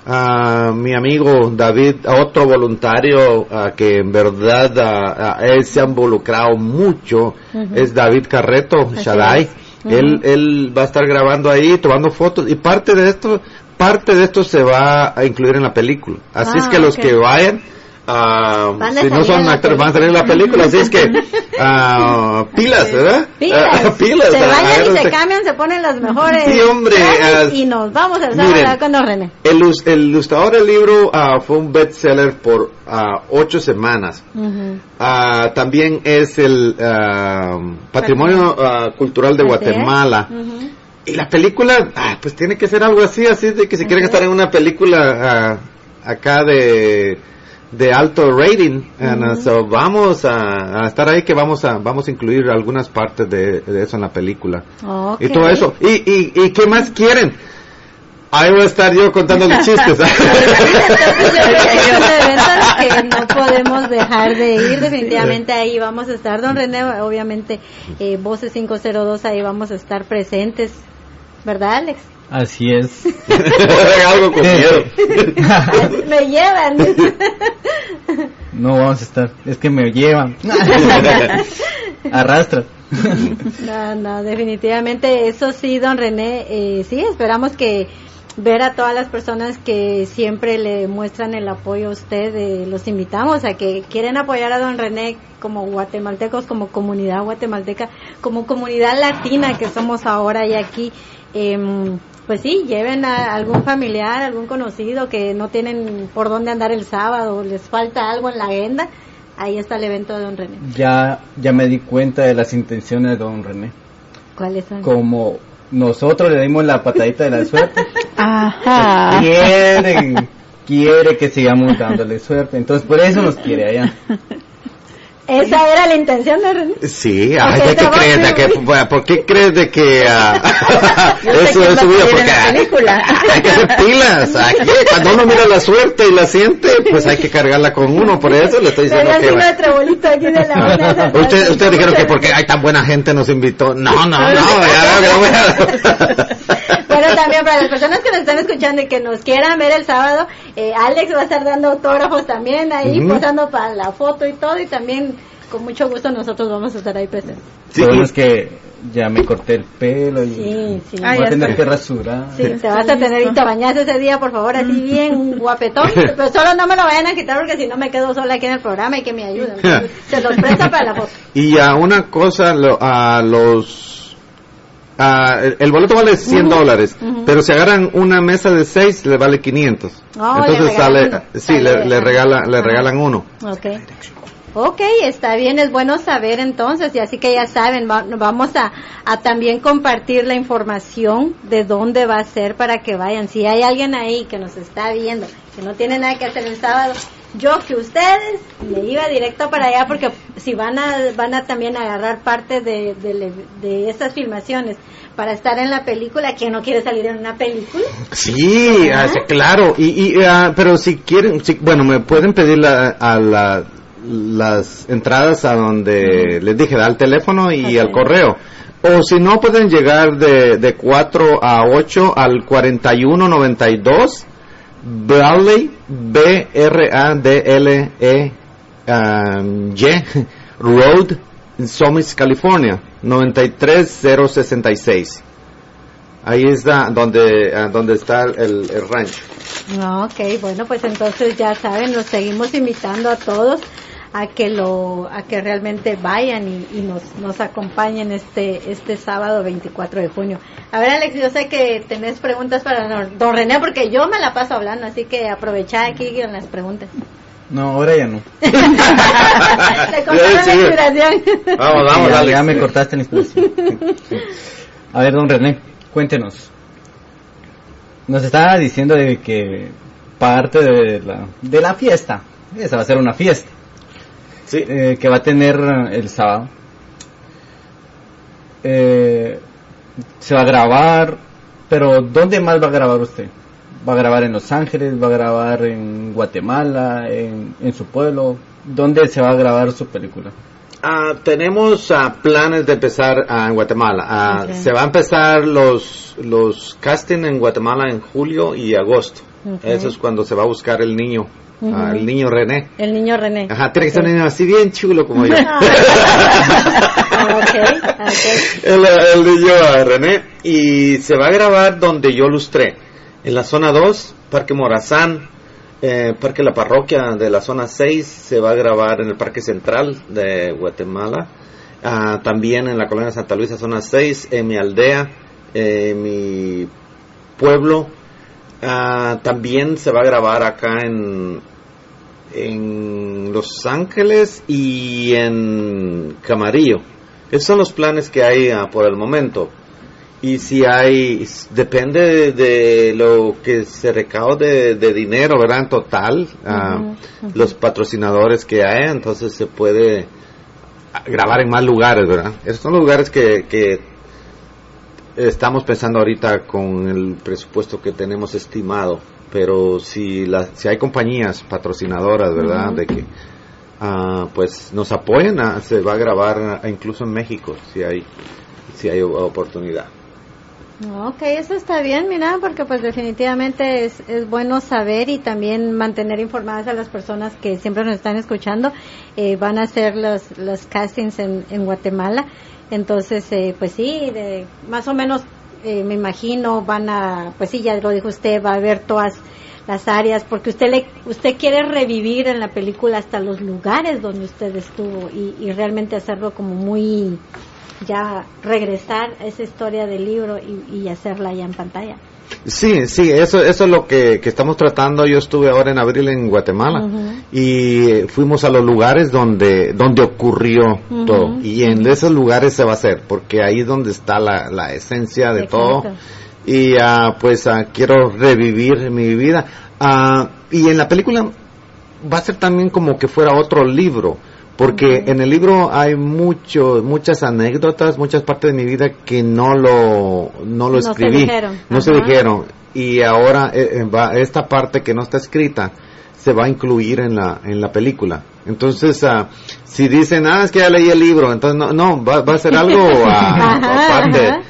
a mi amigo David, a otro voluntario que en verdad él se ha involucrado mucho, es David Carreto, Así Él, él va a estar grabando ahí, tomando fotos y parte de esto, parte de esto se va a incluir en la película. Así es Ah, que los ok. que vayan ah, Van a si no son actores, van a salir en la película, así es que ah, pilas, ¿verdad? Pilas, Ah, pilas. se ah, bañan y se cambian, se ponen los mejores Sí, hombre, ah, y nos vamos el sábado con Don René. El, el ilustrador del libro ah, fue un bestseller por ah, ocho semanas. Ah, también es el ah, Patrimonio ah, Cultural de. Guatemala. Y la película, ah, pues tiene que ser algo así, así de que si quieren estar en una película ah, acá de de alto rating, and, uh, so vamos a, a estar ahí que vamos a vamos a incluir algunas partes de, de eso en la pelíula Ok. y todo eso. Y, y, y qué más quieren? Ahí voy a estar yo contando los chistes. Que no podemos dejar de ir, definitivamente ahí vamos a estar. Don René, obviamente, eh, Voces 502, ahí vamos a estar presentes, ¿verdad, Alex? Así es. algo con miedo. Me llevan. No vamos a estar. Es que me llevan. Arrastra. No, no, definitivamente eso sí, don René, eh, sí, esperamos que ver a todas las personas que siempre le muestran el apoyo a usted, eh, los invitamos a que quieren apoyar a don René como guatemaltecos, como comunidad guatemalteca, como comunidad latina que somos ahora y aquí. em, pues sí, lleven a algún familiar, algún conocido que no tienen por dónde andar el sábado, les falta algo en la agenda. Ahí está el evento de Don René. Ya, ya me di cuenta de las intenciones de don René. ¿Cuáles son? Como nosotros le dimos la patadita de la suerte, Ajá. quieren, quiere que sigamos dándole suerte. Entonces por eso nos quiere allá. Esa era la intención de René. Sí, ay, ¿de qué crees? ¿De bueno, ¿Por qué crees de que sé eso es su vida? Porque hay que hacer pilas. Aquí, cuando uno mira la suerte y la siente, pues hay que cargarla con uno. Por eso le estoy diciendo que... aquí de la una. Usted, ustedes dijeron que porque hay tan buena gente nos invitó. No, no, no, ya veo que no voy a- Pero también para las personas que nos están escuchando y que nos quieran ver el sábado, eh, Alex va a estar dando autógrafos también ahí, posando para la foto y todo, y también con mucho gusto nosotros vamos a estar ahí presentes. Sí, es que ya me corté el pelo y Sí, sí. Ah, voy a tener está. que rasurar. Sí, te vas a tener y te bañas ese día, por favor, así bien guapetón. Pero solo no me lo vayan a quitar porque si no me quedo sola aquí en el programa y que me ayuden. Se los presta para la foto. Y a una cosa, lo- a los... a- el, el boleto vale 100 dólares, pero si agarran una mesa de 6 le vale 500. Oh, le Entonces sale, sí, le, Sale le, de- regala, le regalan uno. Ok. Ok, está bien, es bueno saber entonces, y así que ya saben, va- vamos a, a también compartir la información de dónde va a ser para que vayan. Si hay alguien ahí que nos está viendo, que no tiene nada que hacer el sábado, yo que ustedes me iba directo para allá porque si van a, van a también agarrar parte de, de, de estas filmaciones para estar en la película, ¿quién no quiere salir en una película? Sí, ah, claro. Y, y, ah, pero si quieren, si- bueno, me pueden pedir la- a la- las entradas a donde les dije, al teléfono y Ok. al correo. O si no, pueden llegar de, de 4 a 8 al 4192 Bradley, B-R-A-D-L-E um, Road, Summit, California, 93066. Ahí está donde, ah, donde está el, el rancho. Ok, bueno, pues entonces ya saben, los seguimos invitando a todos a que lo, a que realmente vayan y, y nos, nos acompañen este, este sábado 24 de junio. A ver, Alex, yo sé que tenés preguntas para don- René, porque yo me la paso hablando, así que aprovecha aquí en las preguntas. No, ahora ya no. Te cortaron Sí, la inspiración. Vamos, vamos, ya, Alex. ya me cortaste la inspiración. A ver, don René, cuéntenos. Nos estaba diciendo de que parte de la, de la fiesta, esa va a ser una fiesta, Sí. eh, que va a tener el sábado. Eh, se va a grabar, pero ¿dónde más va a grabar usted? ¿Va a grabar en Los Ángeles? ¿Va a grabar en Guatemala? ¿En, en su pueblo? ¿Dónde se va a grabar su película? Ah, tenemos ah, planes de empezar ah, en Guatemala. Se va a empezar los, los casting en Guatemala en julio y agosto. Eso es cuando se va a buscar el niño, Ujú. ah, el niño René. El niño René. Ajá, tiene que ser un niño así bien chulo como yo. Ah, ok, ok. el, el niño ah, René. Y se va a grabar donde yo lustré. En la zona 2, Parque Morazán. eh, Parque La Parroquia de la zona 6 se va a grabar en el Parque Central de Guatemala. Ah, también en la colonia Santa Luisa, zona 6, en mi aldea, en mi pueblo. Ah, también se va a grabar acá en, en Los Ángeles y en Camarillo. Esos son los planes que hay ah, por el momento. Y si hay, depende de, de lo que se recaude de, dinero, ¿verdad? En total, ah, los patrocinadores que hay, entonces se puede grabar en más lugares, ¿verdad? Esos son los lugares que, que estamos pensando ahorita con el presupuesto que tenemos estimado. Pero si, la, si hay compañías patrocinadoras, ¿verdad? De que ah, pues nos apoyen, ah, se va a grabar incluso en México, si hay, si hay oportunidad. Ok, eso está bien, mira, porque pues definitivamente es, es bueno saber y también mantener informadas a las personas que siempre nos están escuchando. Eh, van a hacer los, los castings en, en Guatemala. Entonces, eh, pues sí, de, más o menos eh, me imagino van a, pues sí, ya lo dijo usted, va a ver todas las áreas, porque usted le, usted quiere revivir en la película hasta los lugares donde usted estuvo y, realmente hacerlo como muy ya regresar a esa historia del libro y, y hacerla ya en pantalla. Sí, sí, eso, eso es lo que, que estamos tratando. Yo estuve ahora en abril en Guatemala y fuimos a los lugares donde, donde ocurrió todo. Y en esos lugares se va a hacer, porque ahí es donde está la, la esencia de Exacto. todo. Y ah, pues ah, quiero revivir mi vida. Ah, y en la película va a ser también como que fuera otro libro. Porque en el libro hay mucho, muchas anécdotas, muchas partes de mi vida que no lo, no lo No se escribí. dijeron. No se dijeron. Y ahora eh, eh, va, esta parte que no está escrita se va a incluir en la, en la película. Entonces, ah, si dicen, ah, es que ya leí el libro, entonces no, no va, va a ser algo Ajá, aparte.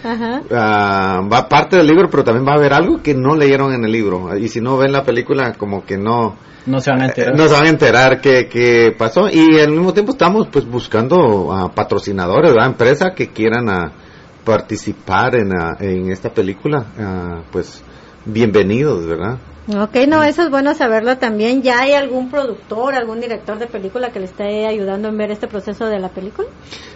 Ah, va parte del libro, pero también va a haber algo que no leyeron en el libro. Y si no ven la película, como que no, No se van a enterar. eh, no se van a enterar qué, qué pasó. Y al mismo tiempo estamos pues buscando a patrocinadores, ¿verdad? Empresas que quieran ah, participar en, ah, en esta película. Ah, pues bienvenidos, ¿verdad? Ok, no, eso es bueno saberlo también. ¿Ya hay algún productor, algún director de película que le esté ayudando en ver este proceso de la película?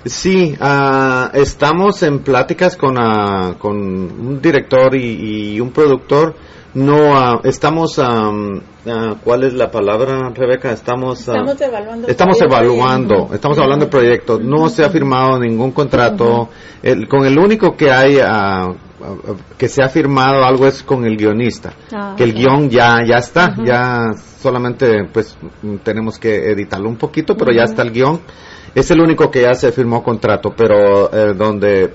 Sí, ah, estamos en pláticas con, ah, con un director y, y un productor. No, ah, estamos, am, ah, ¿cuál es la palabra, Rebeca? Estamos, ah, Estamos evaluando. Estamos evaluando, estamos hablando de proyectos. No se ha firmado ningún contrato. El- con el único que hay que se ha firmado algo es con el guionista. Ah, que el guion ya ya está, ya solamente pues tenemos que editarlo un poquito, pero ya está el guion. Es el único que ya se firmó contrato, pero eh, donde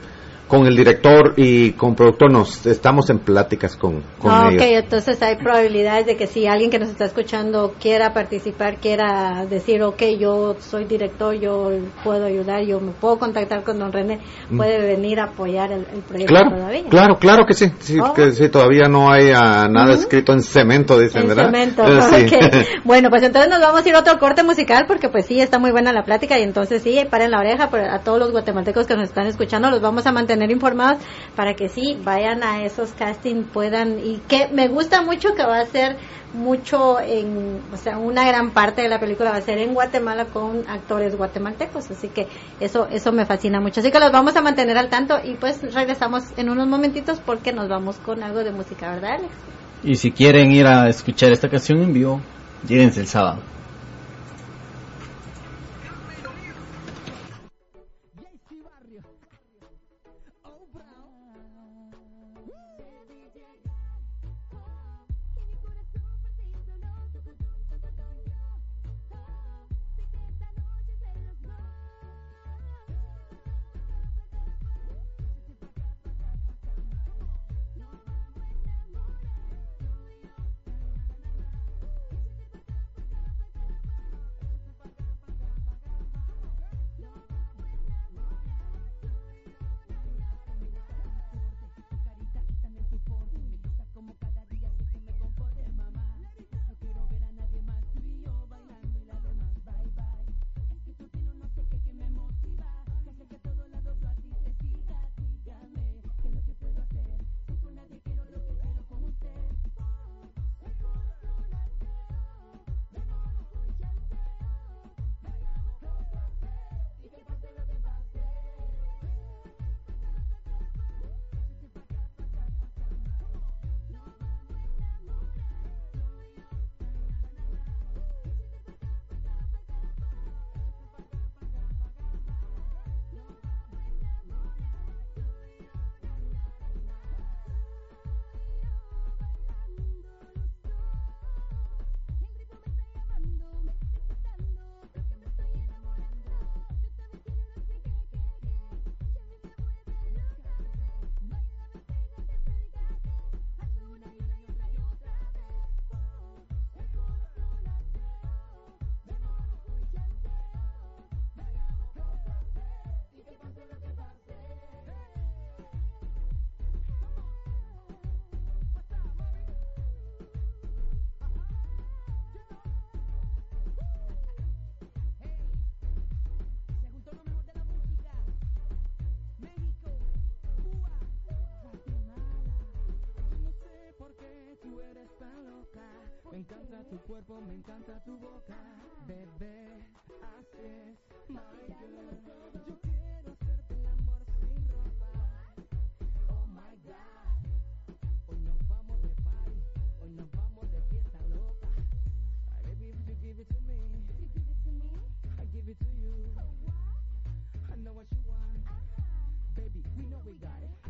con el director y con productor nos estamos en pláticas con, con ellos. ok, entonces hay probabilidades de que si alguien que nos está escuchando quiera participar, quiera decir, ok, yo soy director, yo puedo ayudar, yo me puedo contactar con don René, Mm. puede venir a apoyar el, el proyecto Claro, todavía. claro, claro que sí, sí, Oh. que sí, todavía no hay ah, nada escrito en cemento, dicen, En ¿verdad? cemento, Eh, sí. ok. Bueno, pues entonces nos vamos a ir a otro corte musical porque pues sí, está muy buena la plática y entonces sí, paren la oreja pero a todos los guatemaltecos que nos están escuchando, los vamos a mantener informados para que sí, vayan a esos castings, puedan, y que me gusta mucho que va a ser mucho en, o sea, una gran parte de la película va a ser en Guatemala con actores guatemaltecos, así que eso, eso me fascina mucho. Así que los vamos a mantener al tanto y pues regresamos en unos momentitos porque nos vamos con algo de música, ¿verdad, Alex? Y si quieren ir a escuchar esta canción en vivo, lléguense el sábado. Gimme, gimme I give it to you. I know what you want. Baby, we know we got it. I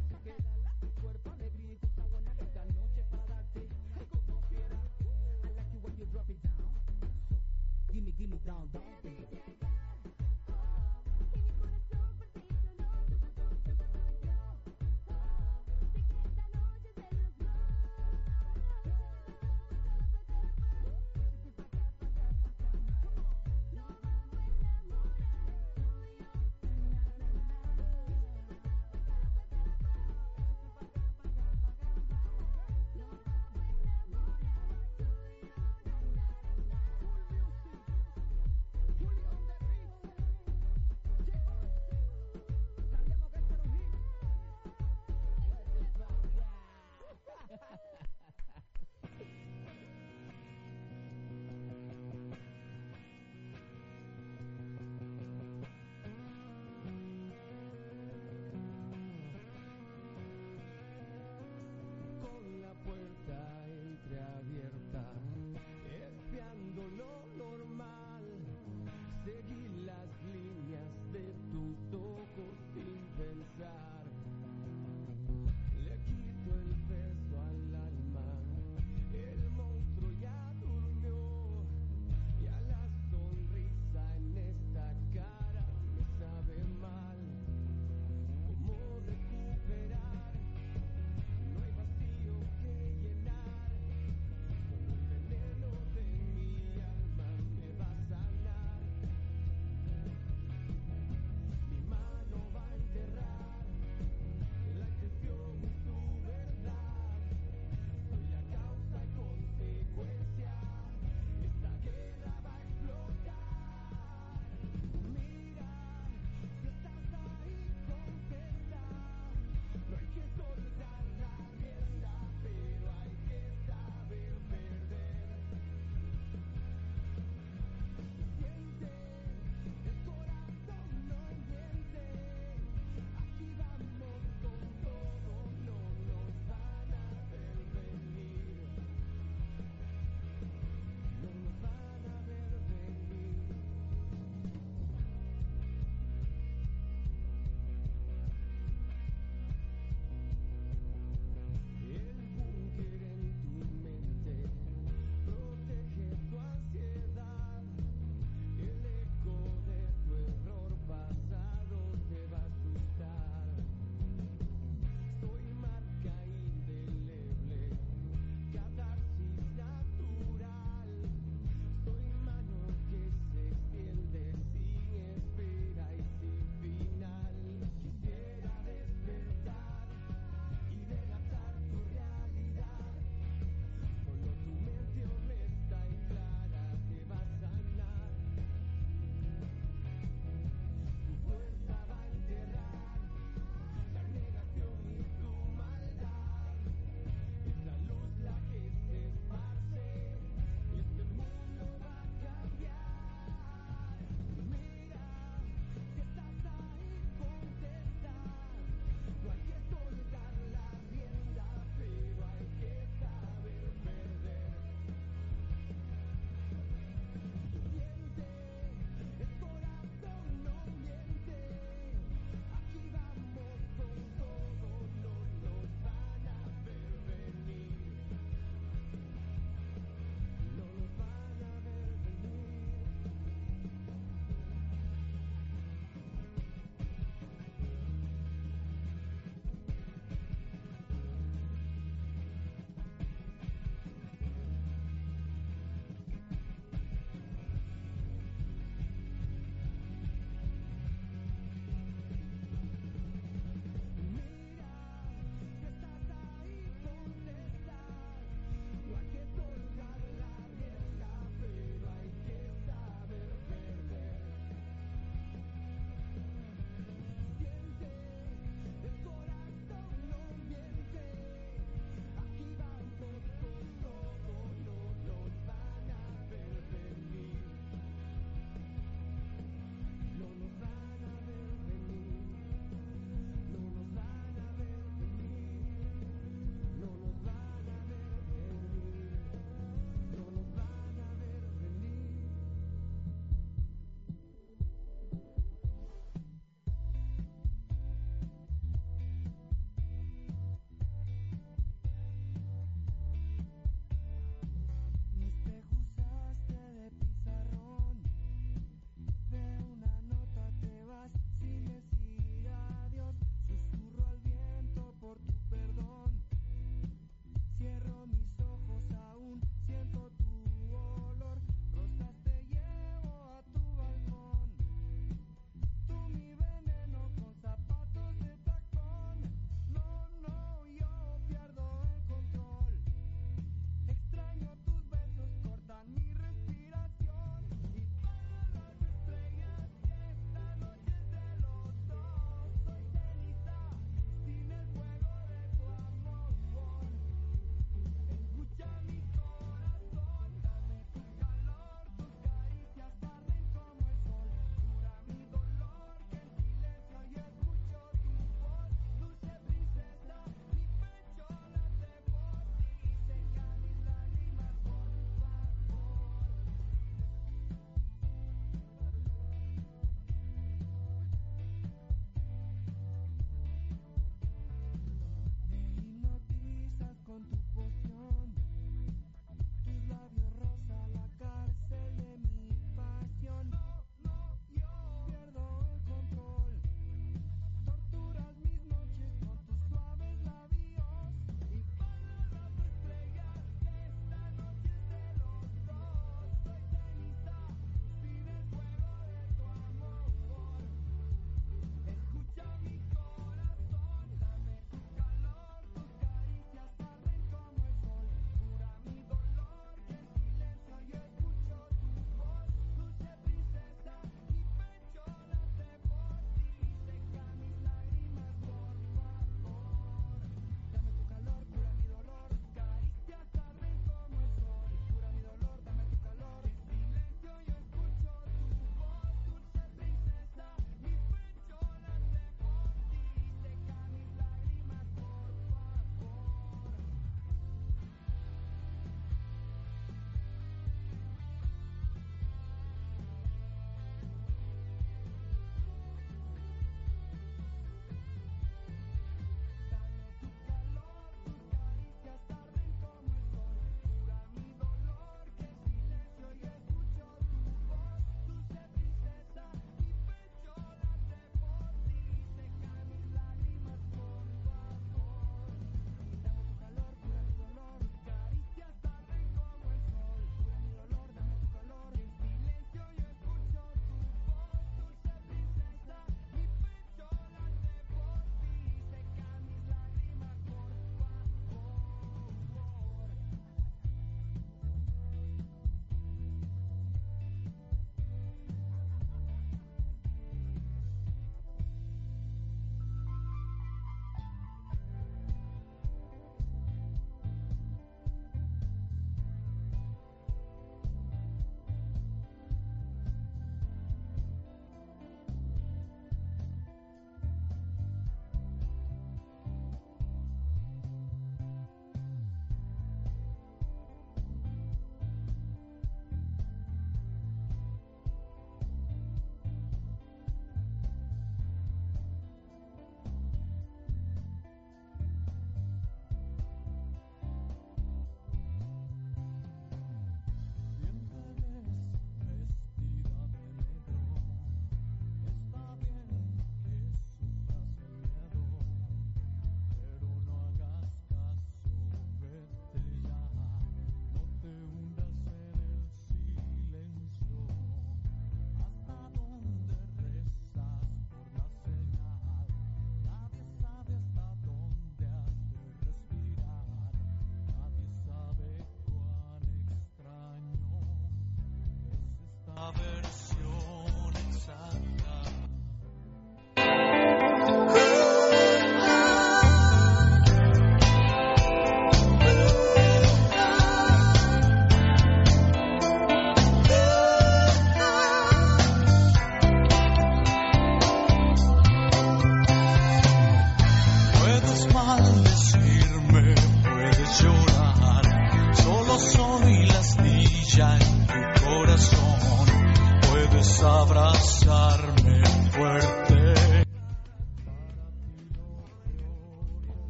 like you when you drop it down, down.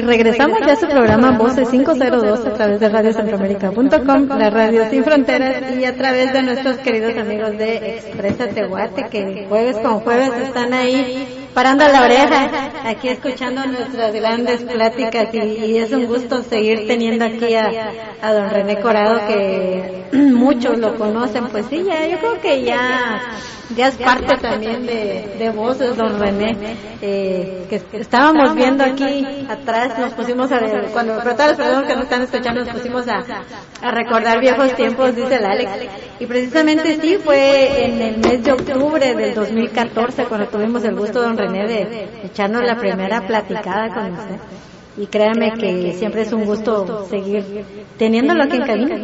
Y regresamos ya a su programa Voces 502 a través de radiocentroamérica.com, la radio sin fronteras y a través de nuestros queridos amigos de Expresa Tehuate que jueves con jueves están ahí parando la oreja, aquí escuchando nuestras grandes pláticas y, y es un gusto seguir teniendo aquí a, a don René Corado que muchos lo conocen, pues sí, ya, yo creo que ya, ya es parte también de, de voces, don René, eh, que estábamos viendo aquí atrás, nos pusimos a, cuando, pero todas las personas que nos están escuchando, nos pusimos a, a recordar viejos tiempos, dice el Alex, y precisamente sí, fue en el mes de octubre del 2014 cuando tuvimos el gusto, don René, de echarnos la primera platicada con usted. Y créame que siempre es un gusto seguir teniéndolo aquí en cabina.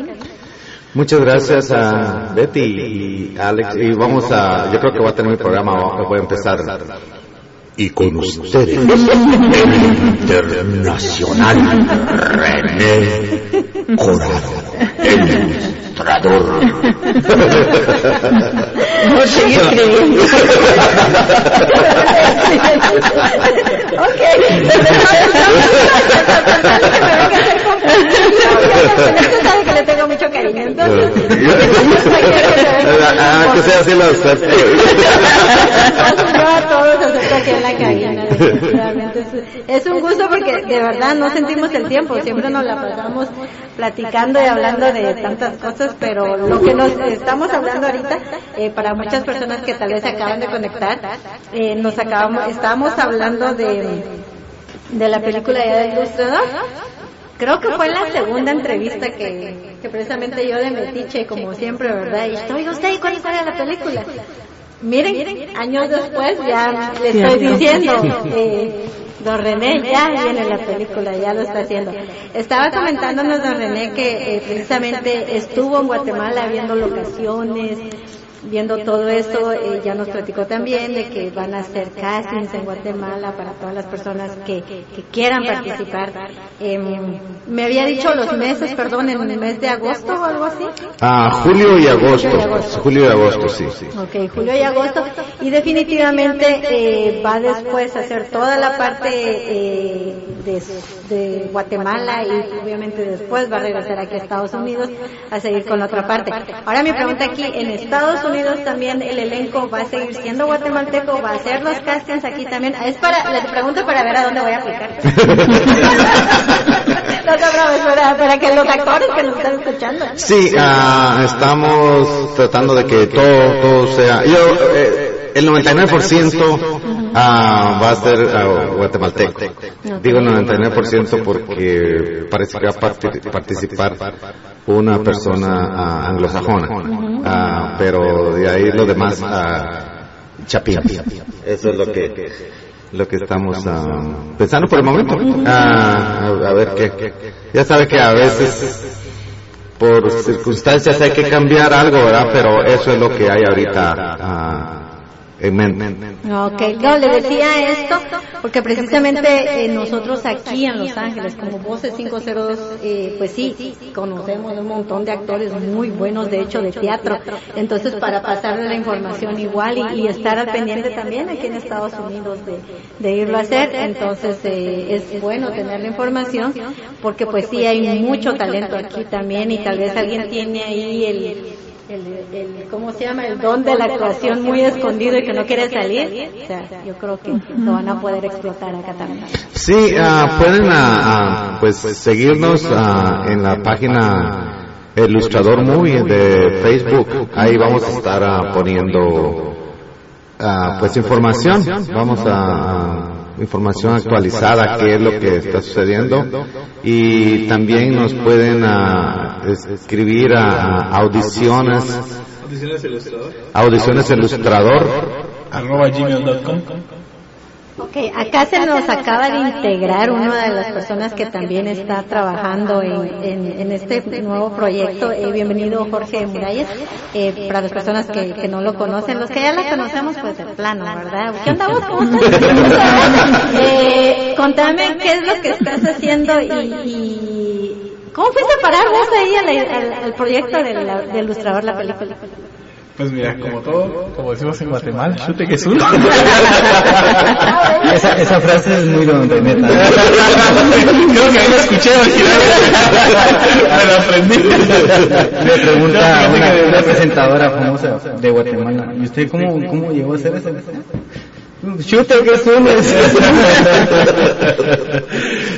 Muchas gracias a Betty y Alex. Y vamos a, yo creo que voy a tener mi programa, voy a empezar. Y con ustedes, el internacional René Corado, el ilustrador. No sigue escribiendo. Usted sabe que le tengo mucho cariño, entonces. Ah, que sea así lo acepto. Yo a todos acepto aquí en la cabina. Es, un gusto porque de verdad no sentimos el tiempo, siempre nos la pasamos platicando y hablando de tantas cosas, pero lo que nos estamos hablando ahorita, eh, para muchas personas que tal vez se acaban de conectar, eh, nos acabamos, estábamos hablando de, de la película ya del ilustrador. Creo que fue la segunda entrevista que, que precisamente yo de Metiche, como siempre, ¿verdad? Y estoy, ¿usted y cuándo sale la película? Miren, años después ya le estoy diciendo, eh, don René ya viene la película, ya lo está haciendo. Estaba comentándonos don René que eh, precisamente estuvo en Guatemala viendo locaciones, viendo todo esto, eh, ya nos platicó también de que van a hacer castings en Guatemala para todas las personas que, que quieran participar. Em, me había dicho los meses, perdón, en el mes de agosto o algo así. Ah, julio y agosto. Julio y agosto, sí. Ok, julio y agosto. Y definitivamente eh, va después a hacer toda la parte eh, de, de Guatemala y obviamente después va a regresar aquí a Estados Unidos a seguir con la otra parte. Ahora mi pregunta aquí, en Estados Unidos también el elenco va a seguir siendo guatemalteco, va a hacer los castings aquí también. Es para, les pregunto para ver a dónde voy a aplicar. no te preocupes, para, para que los actores que nos están escuchando. Sí, ah, estamos tratando de que todo, todo sea. Yo, eh, el 99% ah, va a ser ah, guatemalteco. Digo el 99% porque parece que va a parti- participar una persona ah, anglosajona. Ah, pero de ahí lo demás, chapín. Eso es lo que lo que estamos pensando por el momento. A, ver qué. Ya sabe que a veces por circunstancias hay que cambiar algo, ¿verdad? Pero eso es lo que hay ahorita ah, en mente. Ok, no, le decía esto porque precisamente eh, nosotros aquí en Los Ángeles, como Voces 502, eh, pues sí, conocemos un montón de actores muy buenos, de hecho, de teatro. Entonces, para pasarle la información igual y, y estar al pendiente también aquí en Estados Unidos de, de irlo a hacer, entonces eh, es bueno tener la información porque pues sí hay mucho talento aquí también y tal vez alguien tiene ahí el el, el, ¿cómo se llama? El don de la actuación muy escondido y que no quiere salir. O sea, yo creo que lo van a poder explotar acá también. Sí, ah, pueden ah, ah, pues seguirnos ah, en la página Ilustrador Movie de Facebook. Ahí vamos a estar ah, poniendo ah, pues información. Vamos a, a información actualizada, qué es lo que está sucediendo. Y también nos pueden ah, escribir a, a audiciones, Audiciones ilustrador. audiciones ilustrador Arroba gmail.com. Ok, acá se nos acaba de integrar una de las personas que también está trabajando en, en, en este nuevo proyecto. Eh, bienvenido Jorge Muralles. Eh, para las personas que, que no lo conocen, los que ya la conocemos, pues de plano, ¿verdad? ¿Qué onda vos? ¿Cómo eh, contame qué es lo que estás haciendo y, y ¿cómo fuiste a parar vos ahí al, al- al proyecto del, del ilustrador la película? Pues mira, como todo, como decimos en Guatemala, chute que es uno. Esa, esa frase es muy don René. Creo que ahí lo escuché originalmente. Me lo aprendí. Le pregunta una, presentadora famosa de Guatemala, ¿y usted cómo, cómo llegó a hacer eso? Chute que es uno.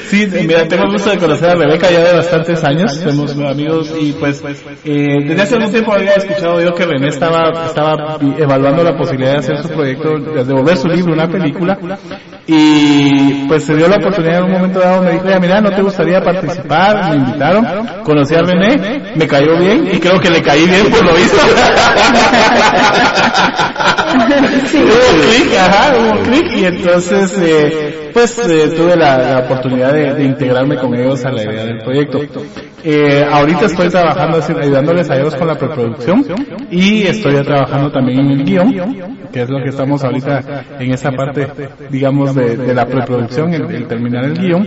Sí, mira, tengo el gusto de conocer a Rebeca ya de bastantes años, somos amigos y pues eh, desde hace algún tiempo había escuchado yo que René estaba, estaba evaluando la posibilidad de hacer su proyecto, de devolver su libro, una película, y pues se dio la oportunidad en un momento dado, me dijo, ya mira, ¿no te gustaría participar? Me invitaron, conocí a René, me cayó bien y creo que le caí bien por lo visto. Hubo clic, ajá, hubo clic y entonces eh, pues eh, tuve la, la oportunidad de, de integrarme con ellos a la idea del proyecto. Eh, ahorita estoy trabajando, ayudándoles a ellos con la preproducción. y estoy ya trabajando también en el guion, que es lo que estamos ahorita en esa parte, digamos, de, de la preproducción, el, el terminar el guion.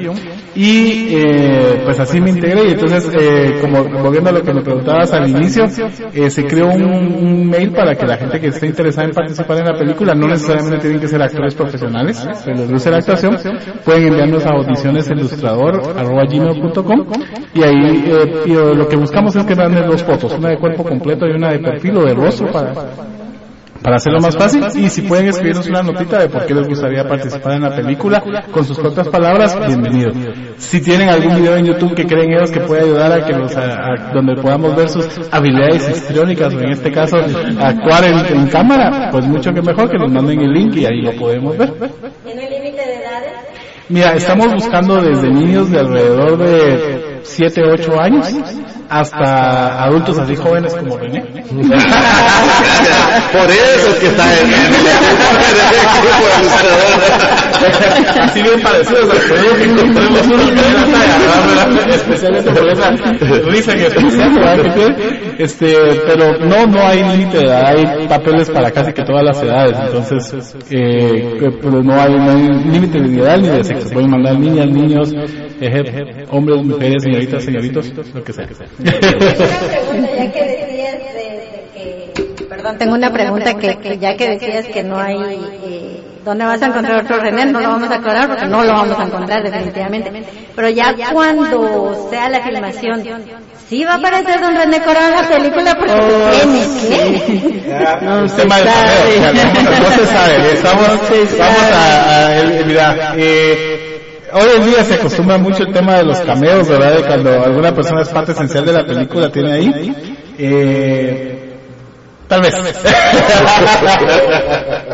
Y eh, pues así me integré y entonces, eh, como volviendo a lo que me preguntabas al inicio, eh, se creó un, un mail para que la gente que esté interesada en participar en la película, no necesariamente tienen que ser actores profesionales, se les gusta la actuación, pueden enviarnos a audicionesilustrador.com y ahí eh, eh, lo que buscamos es que manden dos fotos, una de cuerpo completo y una de perfil o de rostro para para hacerlo más fácil y si pueden escribirnos una notita de por qué les gustaría participar en la película con sus propias palabras, bienvenido. Si tienen algún video en YouTube que creen ellos que puede ayudar a que los, a- a- donde podamos ver sus habilidades histriónicas o en este caso actuar en, en cámara, pues mucho que mejor que nos manden el link y ahí lo podemos ver. ¿Tiene límite de edades? Mira, estamos buscando desde niños de alrededor de 7, 8 años hasta adultos así jóvenes como René. Por eso es que está en, el equipo ilustrador. Así bien parecidos al que encontremos uno que era especialmente por esa que. Este, pero no, no hay límite hay papeles para casi que todas las edades, entonces eh, que, pero no hay, no hay límite de edad ni de sexo, pueden mandar niñas, niños, eje, hombres, mujeres, señoritas, señoritos, lo que sea. Perdón, tengo una pregunta que, que ya que decías que no hay... eh, ¿Dónde vas a encontrar otro René? No lo vamos a aclarar porque no lo vamos a encontrar definitivamente. Pero ya cuando sea la filmación, ¿sí va a aparecer Don René Corona en la película? Porque tiene que... No se sabe. No se sabe. Estamos, vamos a, a- el- mira, eh, hoy en día se acostumbra mucho el tema de los cameos, ¿verdad? De cuando alguna persona es parte esencial de la película tiene ahí. Eh, tal vez.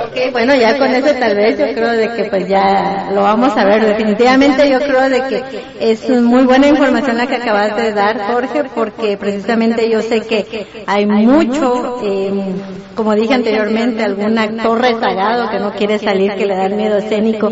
Ok, bueno, ya con eso tal vez yo creo de que pues ya lo vamos a ver. Definitivamente yo creo de que es muy buena información la que acabas de dar, Jorge, porque precisamente yo sé que hay mucho, eh, como dije anteriormente, algún actor rezagado que no quiere salir, que le da el miedo escénico,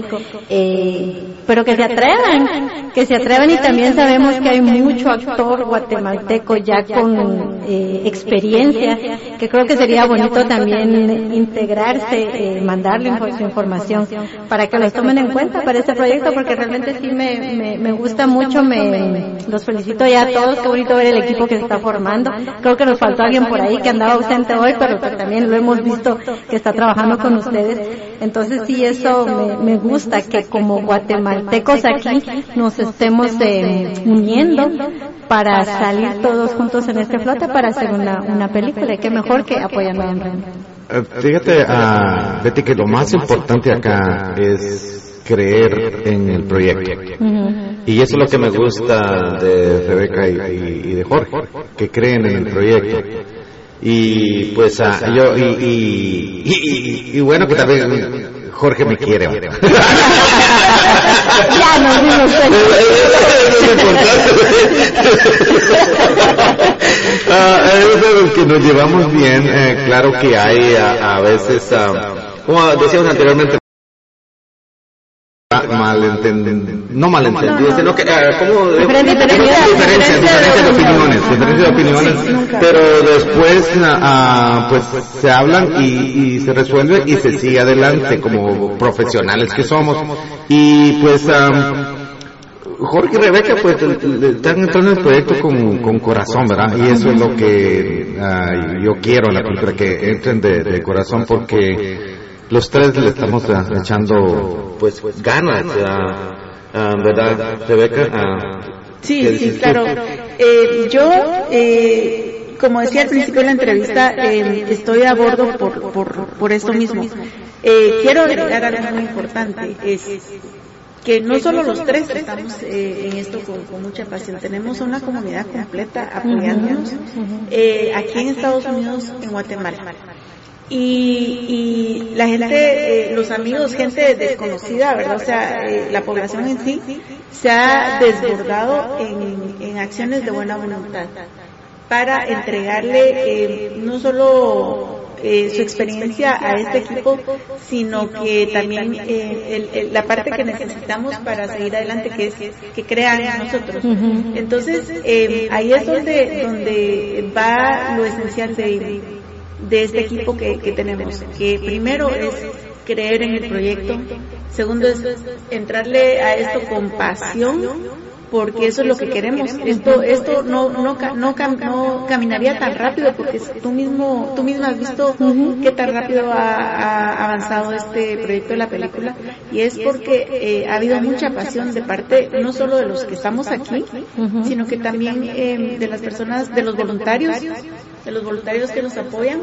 eh, pero que se atrevan, que se atrevan y también sabemos que hay mucho actor guatemalteco ya con eh, experiencia, que creo que sería bonito también integrarse, eh, mandarle su información para que los tomen en cuenta para este proyecto, porque realmente sí me, me, me gusta mucho, me los felicito ya a todos, qué bonito ver el equipo que se está formando. Creo que nos faltó alguien por ahí que andaba ausente hoy, pero que también lo hemos visto que está trabajando con ustedes. Entonces sí, eso me, me gusta, que como guatemaltecos aquí nos estemos eh, uniendo para salir todos juntos en este flota para hacer una, una película. Y qué mejor que apoyando a. Eh, Fíjate, ah, Betty, que lo más importante acá es creer en el proyecto. Y eso es lo que me gusta de Rebeca y de Jorge, que creen en el proyecto. Y pues ah, yo, y, y, y- y- y bueno que también Jorge me quiere. Ya nos dimos cuenta. Ah, es que nos llevamos bien, eh, claro que hay a, a veces, ah, como decíamos anteriormente, malentendidos, no malentendidos, sino que, ah, como diferencia- de diferencia de opiniones, diferencias de opiniones, pero después, ah, ah, pues, se hablan y, y se resuelve y se sigue adelante como profesionales que somos, y pues, ah, Jorge y Rebeca pues están entrando en el proyecto con, con corazón, ¿verdad? Y eso es lo que ah, yo quiero en la película, que entren de, de corazón porque los tres le estamos echando pues ganas, ah, ah, ¿verdad, Rebeca? Ah, Sí, ¿qué sí, claro. Eh, yo, eh, como decía al principio de la entrevista, eh, estoy a bordo por, por, por esto mismo. Eh, quiero agregar algo muy importante, es que no solo los tres estamos eh, en esto con, con mucha pasión, tenemos una comunidad completa apoyándonos eh, aquí en Estados Unidos, en Guatemala. Y, y la gente, eh, los amigos, gente desconocida, ¿verdad? O sea, eh, la población en sí se ha desbordado en, en acciones de buena voluntad para entregarle eh, no solo eh, su experiencia a este equipo, sino que también eh, el- el- la parte que necesitamos para seguir adelante, que es que crean en nosotros. Entonces, eh, ahí es donde, donde va lo esencial de, de este equipo que, que tenemos, que primero es creer en el proyecto, segundo es entrarle a esto con pasión, porque eso es lo que queremos. Esto, esto no, no, no, cam- no caminaría tan rápido, porque tú mismo, tú misma has visto qué tan rápido ha, ha avanzado este proyecto de la película, y es porque eh, ha habido mucha pasión de parte no solo de los que estamos aquí, sino que también eh, de las personas, de los voluntarios, de los voluntarios que nos apoyan,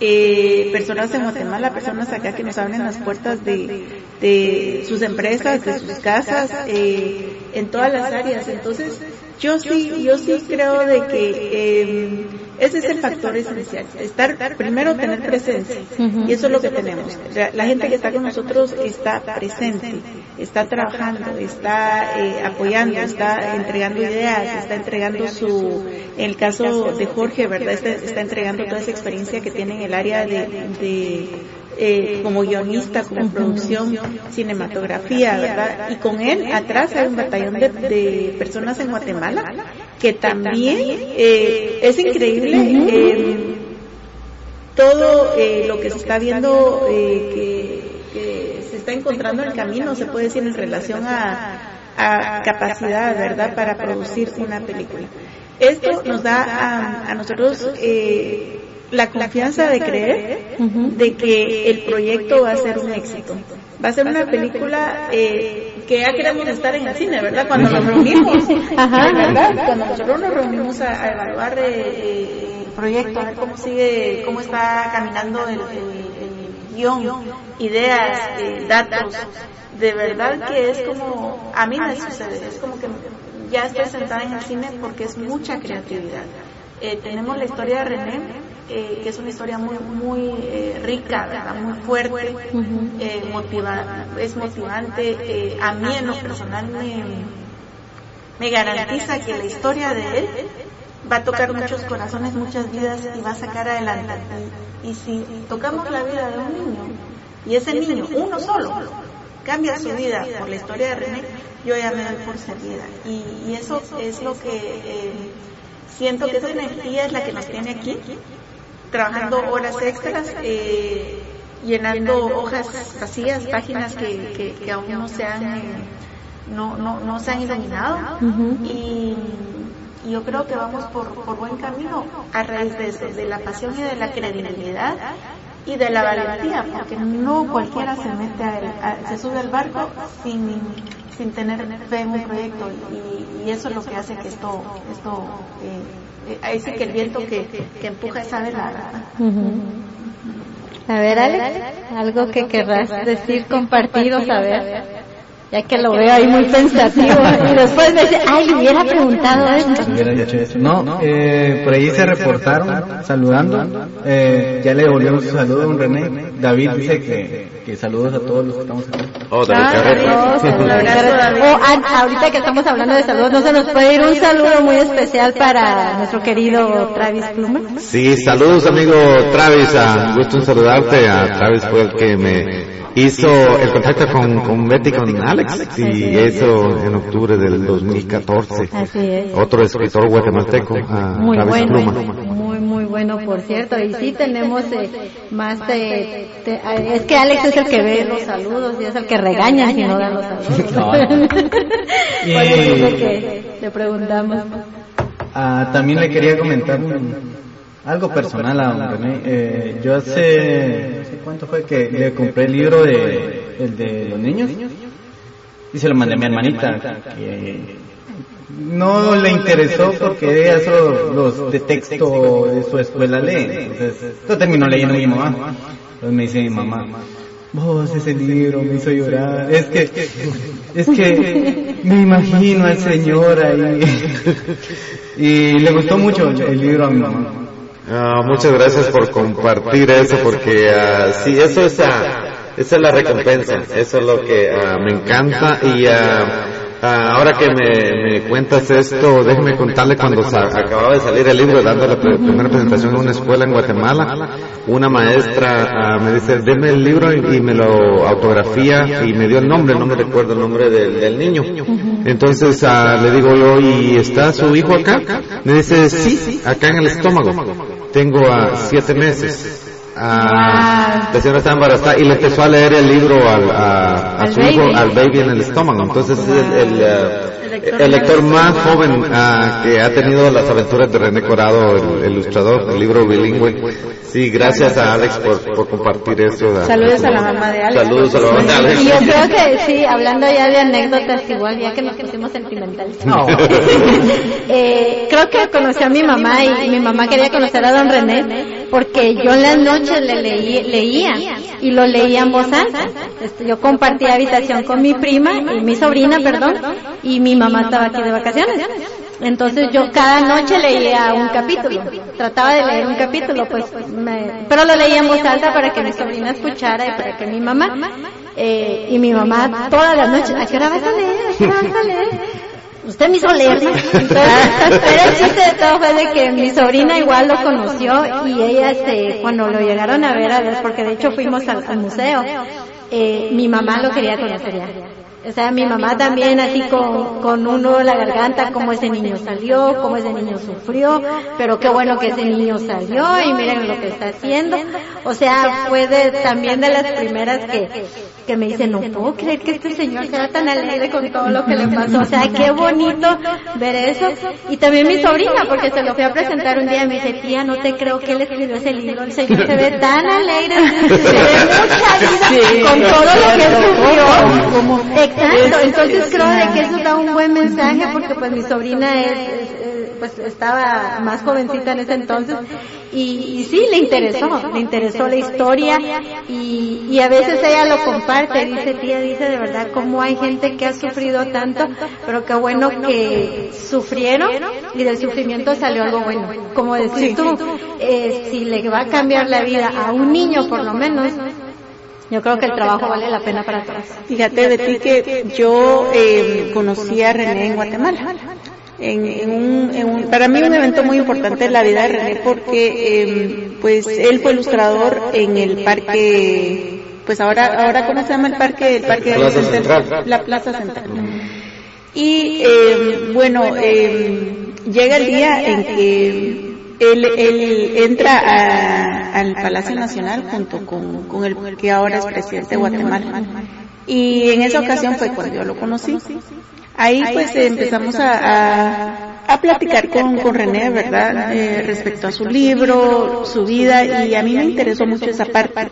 eh, personas en Guatemala, personas acá que nos abren las puertas de, de sus empresas, de sus casas, eh, en todas las áreas. Entonces, yo sí, yo sí creo de que eh, ese es el factor esencial. Estar, primero tener presencia. Y eso es lo que tenemos. La, la gente que está con nosotros está presente, está trabajando, está eh, apoyando, está entregando ideas, está entregando su, en el caso de Jorge, ¿verdad? Está, está entregando toda esa experiencia que tiene en el área de, de eh, como guionista, como producción, cinematografía, ¿verdad? Y con él atrás hay un batallón de, de personas en Guatemala que también eh, es increíble eh, todo eh, lo que se está viendo eh, que, que se está encontrando en el camino, se puede decir en relación a, a capacidad, ¿verdad?, para producir una película. Esto nos da a, a nosotros eh, la confianza de creer de que el proyecto va a ser un éxito. Va a ser una película eh, que ya queremos estar en el cine, ¿verdad? Cuando nos reunimos, Ajá. ¿verdad? Cuando nosotros nos reunimos a, a evaluar eh, el proyecto, a ver cómo sigue, cómo está caminando el, el- el guion, ideas, eh, datos, de verdad que es como, a mí me sucede, es como que ya estoy sentada en el cine porque es mucha creatividad. Eh, tenemos la historia de René, eh, que es una historia muy muy eh, rica, ¿verdad? muy fuerte, eh, motiva- es motivante. eh, a mí en lo personal me, me garantiza que la historia de él va a tocar muchos corazones, muchas vidas y va a sacar adelante. Y, y si tocamos la vida de un niño y ese niño, uno solo, cambia su vida por la historia de René, yo ya me doy por servida. Y, y eso es lo que siento que esa energía es la que nos tiene aquí, trabajando horas extras, eh, llenando hojas vacías, páginas que, que, que aún no se han, eh, no, no, no se han iluminado. y, y yo creo que vamos por, por buen camino a raíz de eso, de la pasión y de la credibilidad y de la valentía, porque no cualquiera se mete a, a- se sube al barco sin, sin tener fe en un proyecto y, y eso es lo que hace que esto, esto eh, eh, ahí sí que el viento que, que empuja esa vela, ¿verdad? A ver, Alex, algo que querrás decir, compartido, a ver. Ya que lo veo ahí muy pensativo. Y después me dice, ay, le hubiera preguntado esto. Eso. No, eh, por ahí se reportaron saludando. Eh, ya le devolvemos un saludo a un René. David dice que, que saludos a todos los que estamos aquí. Oh, David Ah. Oh, ah, ahorita que estamos hablando de saludos, ¿no se nos puede ir un saludo muy especial para nuestro querido Travis Plummer? Sí, saludos amigo Travis, ah, gusto en saludarte. A Travis fue el que me hizo el contacto con, con Betty, con Alex, y eso en octubre del 2014. Así es. Otro escritor guatemalteco, Muy Travis bueno, Pluma. muy, muy bueno. por cierto. Y sí tenemos eh, más de, de- eh, Es que Alex es el que ve los saludos y es el que regaña si no da los saludos. No. Por eso es lo que le preguntamos. Ah, también le quería comentar algo personal a don René. Eh, yo hace, no sé cuánto fue que le compré el libro de, el de los niños y se lo mandé a mi hermanita. Que no le interesó porque ella solo los de texto de su escuela lee. Entonces, lo terminó leyendo mi mamá. Entonces me dice mi mamá, vos ese libro me hizo llorar. Es que, es que me imagino al señor ahí. Y le gustó mucho el libro a mi mamá. Muchas gracias por compartir eso, porque ah, sí, eso es, esa es la recompensa, eso es lo que ah, me encanta y ah, ah, ahora que me, me cuentas esto, déjeme contarle cuando acababa de salir el libro dando la primera presentación en una escuela en Guatemala, una maestra ah, me dice, deme el libro y, y me lo autografía y me dio el nombre, no me recuerdo el nombre del, del niño. Entonces ah, le digo yo, ¿y está su hijo acá? Me dice, sí, acá en el estómago. Tengo a siete meses. Ah, la señora está embarazada y le empezó a leer el libro al, a, su hijo, al baby en el estómago. Entonces es el, el, ah, el lector más joven ah, que ha tenido las aventuras de René Corado, el, el ilustrador, el libro bilingüe. Sí, gracias a Alex por, por compartir eso. Saludos a la mamá de Alex. Saludos a la mamá de Alex. Y yo creo que sí, hablando ya de anécdotas, igual ya que nos pusimos sentimentales. No. Eh, creo que conocí a mi mamá y mi mamá quería conocer a don René porque yo en las noches le leí, leía y lo leía en voz alta. Este, yo compartía habitación con mi prima y mi sobrina, perdón, y mi mamá estaba aquí de vacaciones. Entonces yo cada noche leía un capítulo, trataba de leer un capítulo, pues, me- pero lo leía en voz alta para que mi sobrina escuchara y para que mi mamá, eh, y mi mamá todas las noches, ¿a qué hora vas a leer? ¿A qué hora vas a leer? Usted me hizo leer, pero el chiste de todo fue de que mi sobrina igual lo conoció y ella, este, cuando lo llegaron a ver, a ver, porque de hecho fuimos al, al museo, eh, mi mamá lo quería conocer ya. O sea, mi mamá también así con, con un nudo en la garganta, cómo ese niño salió, cómo ese niño sufrió, pero qué bueno que ese niño salió y miren lo que está haciendo. O sea, fue de, también de las primeras que, que me dicen, no puedo creer que este señor sea tan alegre con todo lo que le pasó. O sea, qué bonito ver eso. Y también mi sobrina, porque se lo fui a presentar un día y me dice, tía, no te creo que él escribió ese libro. El señor se ve tan alegre, se ve mucha vida con todo lo que sufrió. Exacto, entonces creo de que eso da un buen mensaje porque pues mi sobrina es, es- es, pues estaba más jovencita en ese entonces y, y sí le interesó, le interesó la historia y, y a veces ella lo comparte, dice tía, dice de verdad cómo hay gente que ha sufrido tanto, pero qué bueno que sufrieron y del sufrimiento salió algo bueno. Como decís tú, eh, si le va a cambiar la vida a un niño por lo menos, yo creo que el trabajo vale la pena para todos. Fíjate, Betty, que yo eh, conocí a René en Guatemala. En, en un, en un- para mí un evento muy importante en la vida de René porque eh, pues él fue ilustrador en el parque pues ahora ahora cómo se llama el parque el parque Plaza del Central. la plaza central y eh, bueno eh, llega el día en que él, él entra a- al Palacio Nacional junto con, con el que ahora es presidente de Guatemala. Y en esa ocasión fue cuando yo lo conocí. Ahí pues empezamos a, a, a platicar con, con René, ¿verdad? Eh, respecto a su libro, su vida, y a mí me interesó mucho esa parte.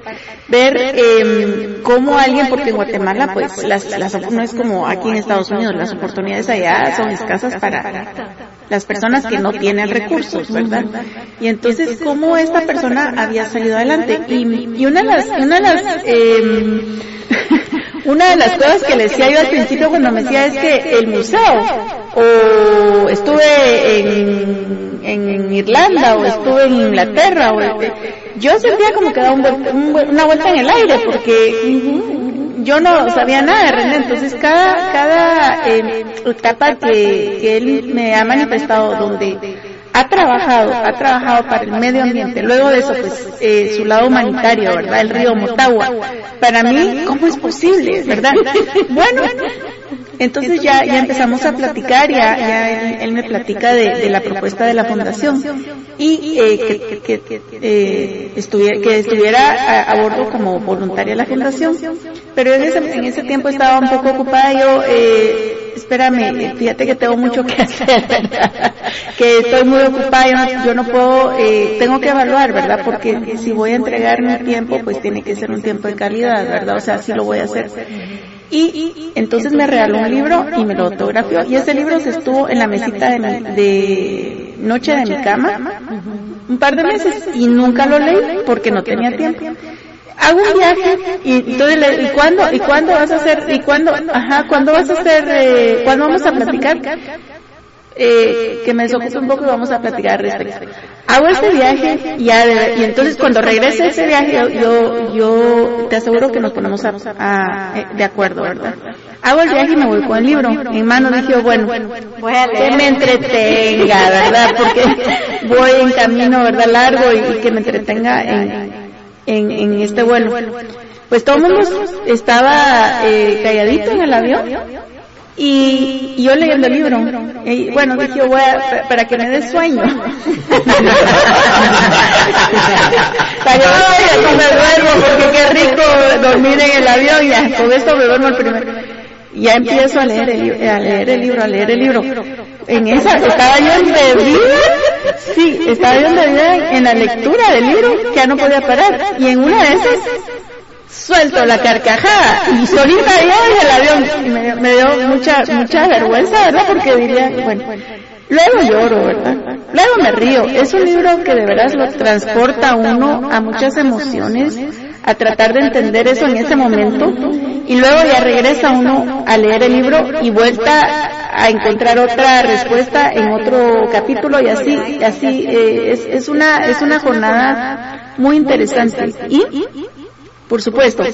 Ver eh, cómo alguien, porque en Guatemala pues las, las, no es como aquí en Estados Unidos, las oportunidades allá son escasas para las personas que no tienen recursos, ¿verdad? Y entonces, ¿cómo esta persona había salido adelante? Y, y una de las, una de las, eh, una de las cosas que le decía yo al principio cuando me decía es que el museo, o estuve en, en Irlanda, o estuve en Inglaterra, o eh, yo sentía como que daba un un una vuelta en el aire, porque yo no sabía nada de René, entonces cada, cada eh, etapa que, que él me ha manifestado donde ha trabajado, ha trabajado para el medio ambiente, luego de eso pues eh, su lado humanitario, ¿verdad? El río Motagua. Para mí, ¿cómo es posible, verdad? Bueno, Entonces ya, ya empezamos a platicar, ya, ya él, él me platica de, de la propuesta de la fundación y eh, que, que, eh, estuviera, que estuviera a, a bordo como voluntaria la fundación. Pero en ese, en ese tiempo estaba un poco ocupada yo, eh, espérame, fíjate que tengo mucho que hacer, que estoy muy ocupada, yo no, yo no puedo, eh, tengo que evaluar, ¿verdad? Porque si voy a entregar mi tiempo, pues tiene que ser un tiempo de calidad, ¿verdad? O sea, sí lo voy a hacer. Y entonces me regaló un libro y me lo autografió. Y ese libro se estuvo en la mesita de, noche de mi cama un par de meses y nunca lo leí porque no tenía tiempo. Hago un viaje y entonces le, ¿y cuándo? ¿Y cuándo vas a hacer? ¿Y cuándo? Ajá, ¿cuándo vas a hacer? Eh, ¿Cuándo vamos a platicar? Eh, que me desocupe un poco y vamos a platicar al respecto. Hago este viaje y, de- y entonces cuando regrese ese viaje yo, yo, yo te aseguro que nos ponemos a, a- eh, de acuerdo, ¿verdad? Hago el viaje y me voy con el libro en mano. Dije, bueno, a que me entretenga, ¿verdad? Porque voy en camino, ¿verdad? Largo y, y que me entretenga en, en, en este vuelo. Pues todo el mundo estaba eh, calladito en el avión y, y yo leyendo el libro. Y, bueno, dije, voy a, para que me dé sueño. para que no me duermo, porque qué rico dormir en el avión. Ya, con esto me duermo el primero. Ya empiezo a leer el, a leer el libro, a leer el libro. En esa, estaba yo embebida, sí, estaba yo embebida en, en la lectura del libro, que ya no podía parar. Y en una de esas, suelto la carcajada. y solita yo en el avión. Me, me dio mucha mucha vergüenza verdad porque diría bueno luego lloro verdad luego me río. es un libro que de veras lo transporta a uno a muchas emociones a tratar de entender eso en ese momento. y luego ya regresa uno a leer el libro y vuelta a encontrar otra respuesta en otro capítulo y así así eh, es, es una es una jornada muy interesante. y por supuesto,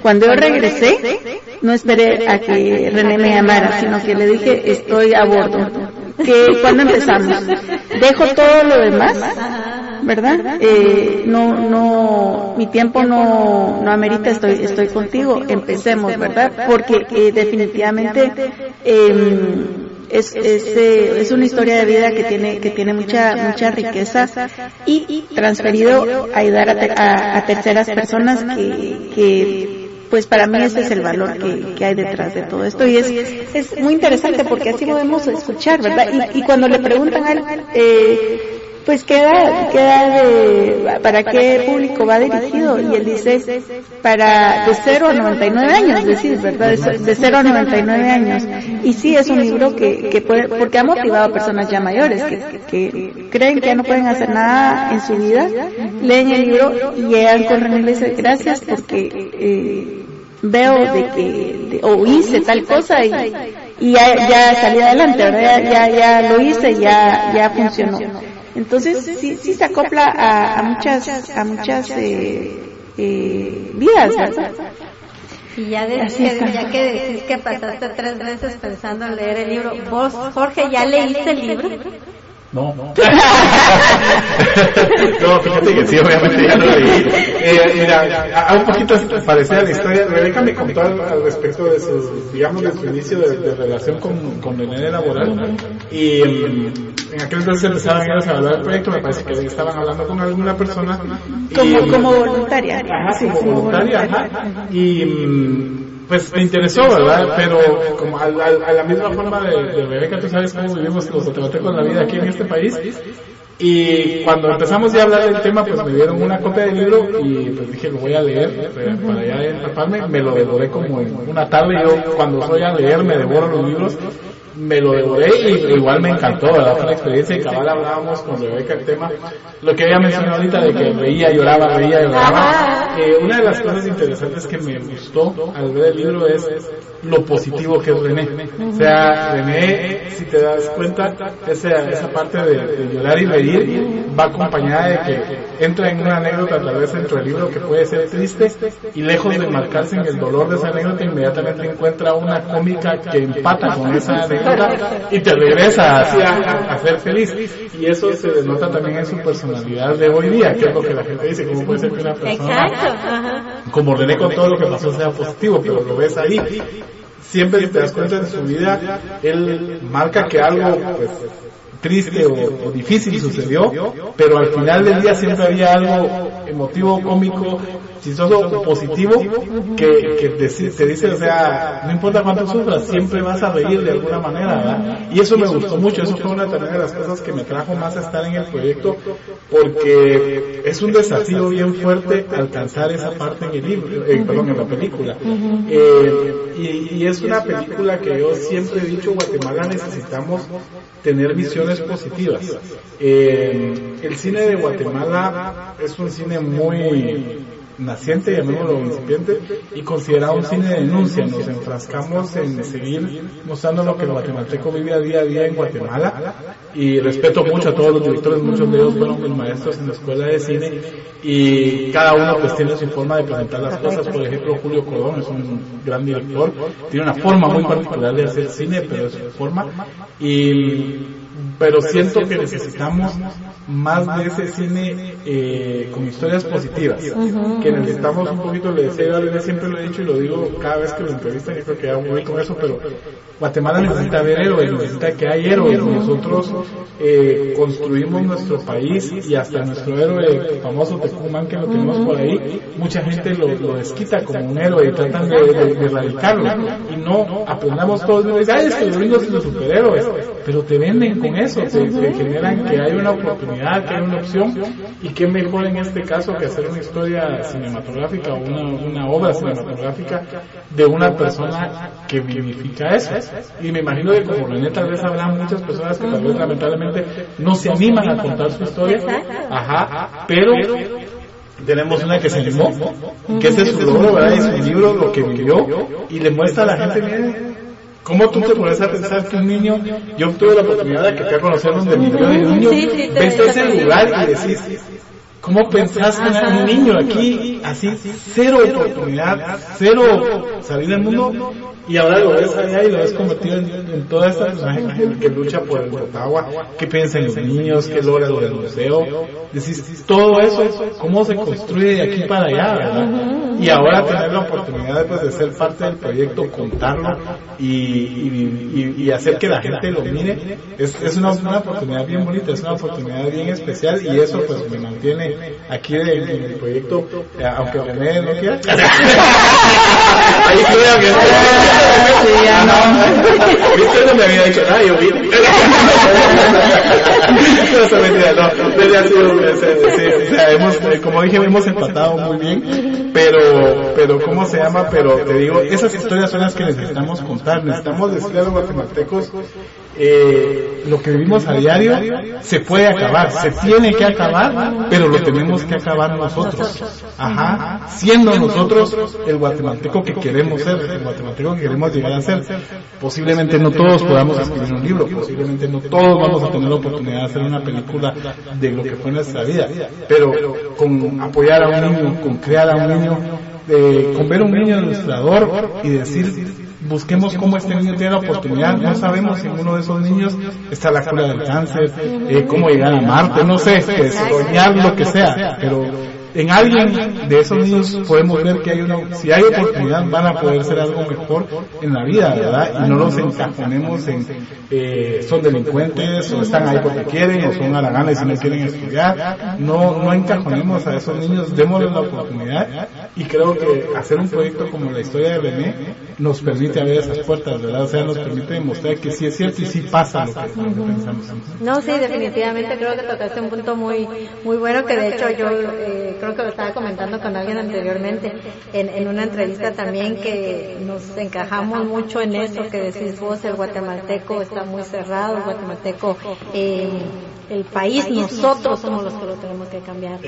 cuando yo regresé, no esperé a que René me llamara, sino que le dije, estoy a bordo. Que cuando empezamos, dejo todo lo demás, ¿verdad? Eh, no, no, mi tiempo no, no amerita, estoy, estoy contigo, empecemos, ¿verdad? Porque eh, definitivamente eh, es, es, eh, es una historia de vida que tiene, que tiene mucha, mucha riqueza y transferido a ayudar a, te- a- a terceras personas que, que pues para mí ese es el valor que, que hay detrás de todo esto y es, es muy interesante porque así podemos escuchar, ¿verdad? Y, y cuando le preguntan a él, eh, pues queda, queda de, para qué público va dirigido y él dice para de 0 a 99 años, decir, ¿verdad? De, de 0 a 99 años. Y sí es un libro que, que puede, porque ha motivado a personas ya mayores que, que creen que ya no pueden hacer nada en su vida, leen el libro y llegan con René y le dicen gracias porque eh, veo de que, de- o hice tal cosa y, y ya, ya salí adelante, ¿verdad? Ya, ya, ya lo hice, ya, ya funcionó. Entonces sí, sí se acopla a, a muchas, a muchas eh, eh, vidas, ¿verdad? Y ya, de- que, ya que decís que pasaste tres veces pensando en leer el libro, vos, Jorge, ¿ya leíste el libro? No. no, fíjate que sí, obviamente ya lo leí. Eh, mira, a, a un poquito parecida la historia. Rebeca me contó al, al respecto de su, digamos, de su inicio de, de relación con, con René laboral. Y en aquel entonces empezaban ellos a hablar del proyecto. Me parece que estaban hablando con alguna persona. y, Como, como voluntaria. Ajá, Sí, como voluntaria, ajá. Y mm, pues me interesó, ¿verdad? Pero como a, a- a la misma forma de, de Rebeca, tú sabes cómo vivimos los guatemaltecos la vida aquí en este país. Y cuando empezamos ya a hablar del tema, pues me dieron una copia del libro y pues dije, lo voy a leer para ya empaparme. Me lo devoré como en una tarde. Yo cuando soy a leer me devoro los libros. Me lo devoré y igual me encantó, ¿verdad? Fue una experiencia y cabal hablábamos con Rebeca el tema. Lo que ella mencionó ahorita de que reía, lloraba, reía, lloraba. Eh, una de las cosas interesantes que me gustó al ver el libro es lo positivo que es René. O sea, René, si te das cuenta, esa, esa parte de, de llorar y reír va acompañada de que entra en una anécdota tal vez dentro del libro que puede ser triste y lejos de marcarse en el dolor de esa anécdota inmediatamente encuentra una cómica que empata con esa anécdota y te regresa así a, a ser feliz. Y eso se denota también en su personalidad de hoy día que es lo que la gente dice cómo puede ser que una persona como René con todo lo que pasó sea positivo, pero lo ves ahí. siempre si te das cuenta de su vida, él marca que algo pues triste o, o difícil sucedió, pero al final del día siempre había algo emotivo, cómico, chistoso positivo que, que te, te dice, o sea, no importa cuánto sufras, siempre vas a reír de alguna manera, ¿verdad? Y eso me gustó mucho, eso fue una también de las cosas que me trajo más a estar en el proyecto, porque es un desafío bien fuerte alcanzar esa parte en el libro, eh, perdón, en la película. Eh, y, y es una película que yo siempre he dicho, Guatemala necesitamos tener visiones positivas. Eh, el cine de Guatemala es un cine muy naciente, llamémoslo incipiente, y considerado un cine de denuncia. Nos enfrascamos en seguir mostrando lo que el guatemalteco vive día a día en Guatemala. Y respeto mucho a todos los directores, muchos de ellos fueron mis maestros en la escuela de cine, y cada uno pues tiene su forma de presentar las cosas. Por ejemplo, Julio Codón es un gran director, tiene una forma muy particular de hacer cine, pero es su forma. Y pero siento que necesitamos más de ese cine eh, con historias positivas, que necesitamos un poquito, le decía yo siempre lo he dicho y lo digo cada vez que lo entrevistan, yo creo que ya voy con eso, pero Guatemala necesita ver héroes, necesita que hay héroes, nosotros eh, construimos nuestro país y hasta nuestro héroe famoso Tecumán que lo tenemos por ahí, mucha gente lo, lo desquita como un héroe y tratan de, de, de erradicarlo. Y no aprendamos todos y dicen, ay es que los gringos son los superhéroes, pero te venden con eso, te, te generan que hay una oportunidad, que hay una opción y qué mejor en este caso que hacer una historia cinematográfica o una, una obra cinematográfica de una persona que vivifica eso. Y me imagino que como René tal vez habrá muchas personas que tal vez lamentablemente no se animan a contar su historia, ajá, pero tenemos una que se animó, que ese es su logro, ¿verdad? Y su libro, lo que vivió, y le muestra a la gente, miren, ¿Cómo tú te pones a pensar que un niño, yo tuve la oportunidad de que te a conocer donde vivió un niño, Sí, sí, ves ese lugar y decís, ¿cómo pensás que un niño aquí, así, cero oportunidad, cero salir del mundo, y ahora lo ves allá y lo ves convertido en, en toda esta personaje que, lucha por el Motagua, que piensa en los niños, que logra lo del museo, decís, todo eso, cómo se construye de aquí para allá, ¿verdad? Y ahora tener la oportunidad pues, de ser parte del proyecto, contarlo y, y, y- y hacer que la gente lo mire, es, es una, una oportunidad bien bonita, es una oportunidad bien especial y eso pues me mantiene aquí en, en el proyecto, eh, aunque René no quiera. Ahí creo que Sí, ya no. ¿Viste? No me había dicho nada, yo vi. no, se mentira, no. Desde ha sido un sí, sí, o sea, hemos, eh, como dije, hemos empatado muy bien, pero, pero, ¿cómo se llama? Pero te digo, esas historias son las que necesitamos contar. Necesitamos decirle a los guatemaltecos, eh, lo que vivimos a diario se puede acabar, se tiene que acabar, pero lo tenemos que acabar nosotros. Ajá, siendo nosotros el guatemalteco que queremos ser, el guatemalteco que queremos llegar a ser. Posiblemente no todos podamos escribir un libro, posiblemente no todos vamos a tener la oportunidad de hacer una película de lo que fue nuestra vida, pero con apoyar a un niño, con crear a un niño, eh, con ver un niño ilustrador y decir busquemos cómo este niño tiene la oportunidad. No sabemos si en uno de esos niños está la cura del cáncer, eh, cómo llegar a Marte, no sé, soñar lo que sea, pero en alguien de esos niños podemos ver que hay una, si hay oportunidad van a poder ser algo mejor en la vida, ¿verdad? Y no los encajonemos en, eh, son delincuentes, o están ahí porque quieren, o son halaganes y no quieren estudiar. No, no encajonemos a esos niños, démosles la oportunidad. Y creo que hacer un proyecto como la historia de René nos permite abrir esas puertas, ¿verdad? O sea, nos permite demostrar que sí es cierto y sí pasa lo que, lo que pensamos. No, sí, definitivamente creo que tocaste un punto muy muy bueno que de hecho yo eh, creo que lo estaba comentando con alguien anteriormente en, en una entrevista también que nos encajamos mucho en eso que decís vos, el guatemalteco está muy cerrado, el guatemalteco, eh, el país, nosotros somos los que lo tenemos que cambiar.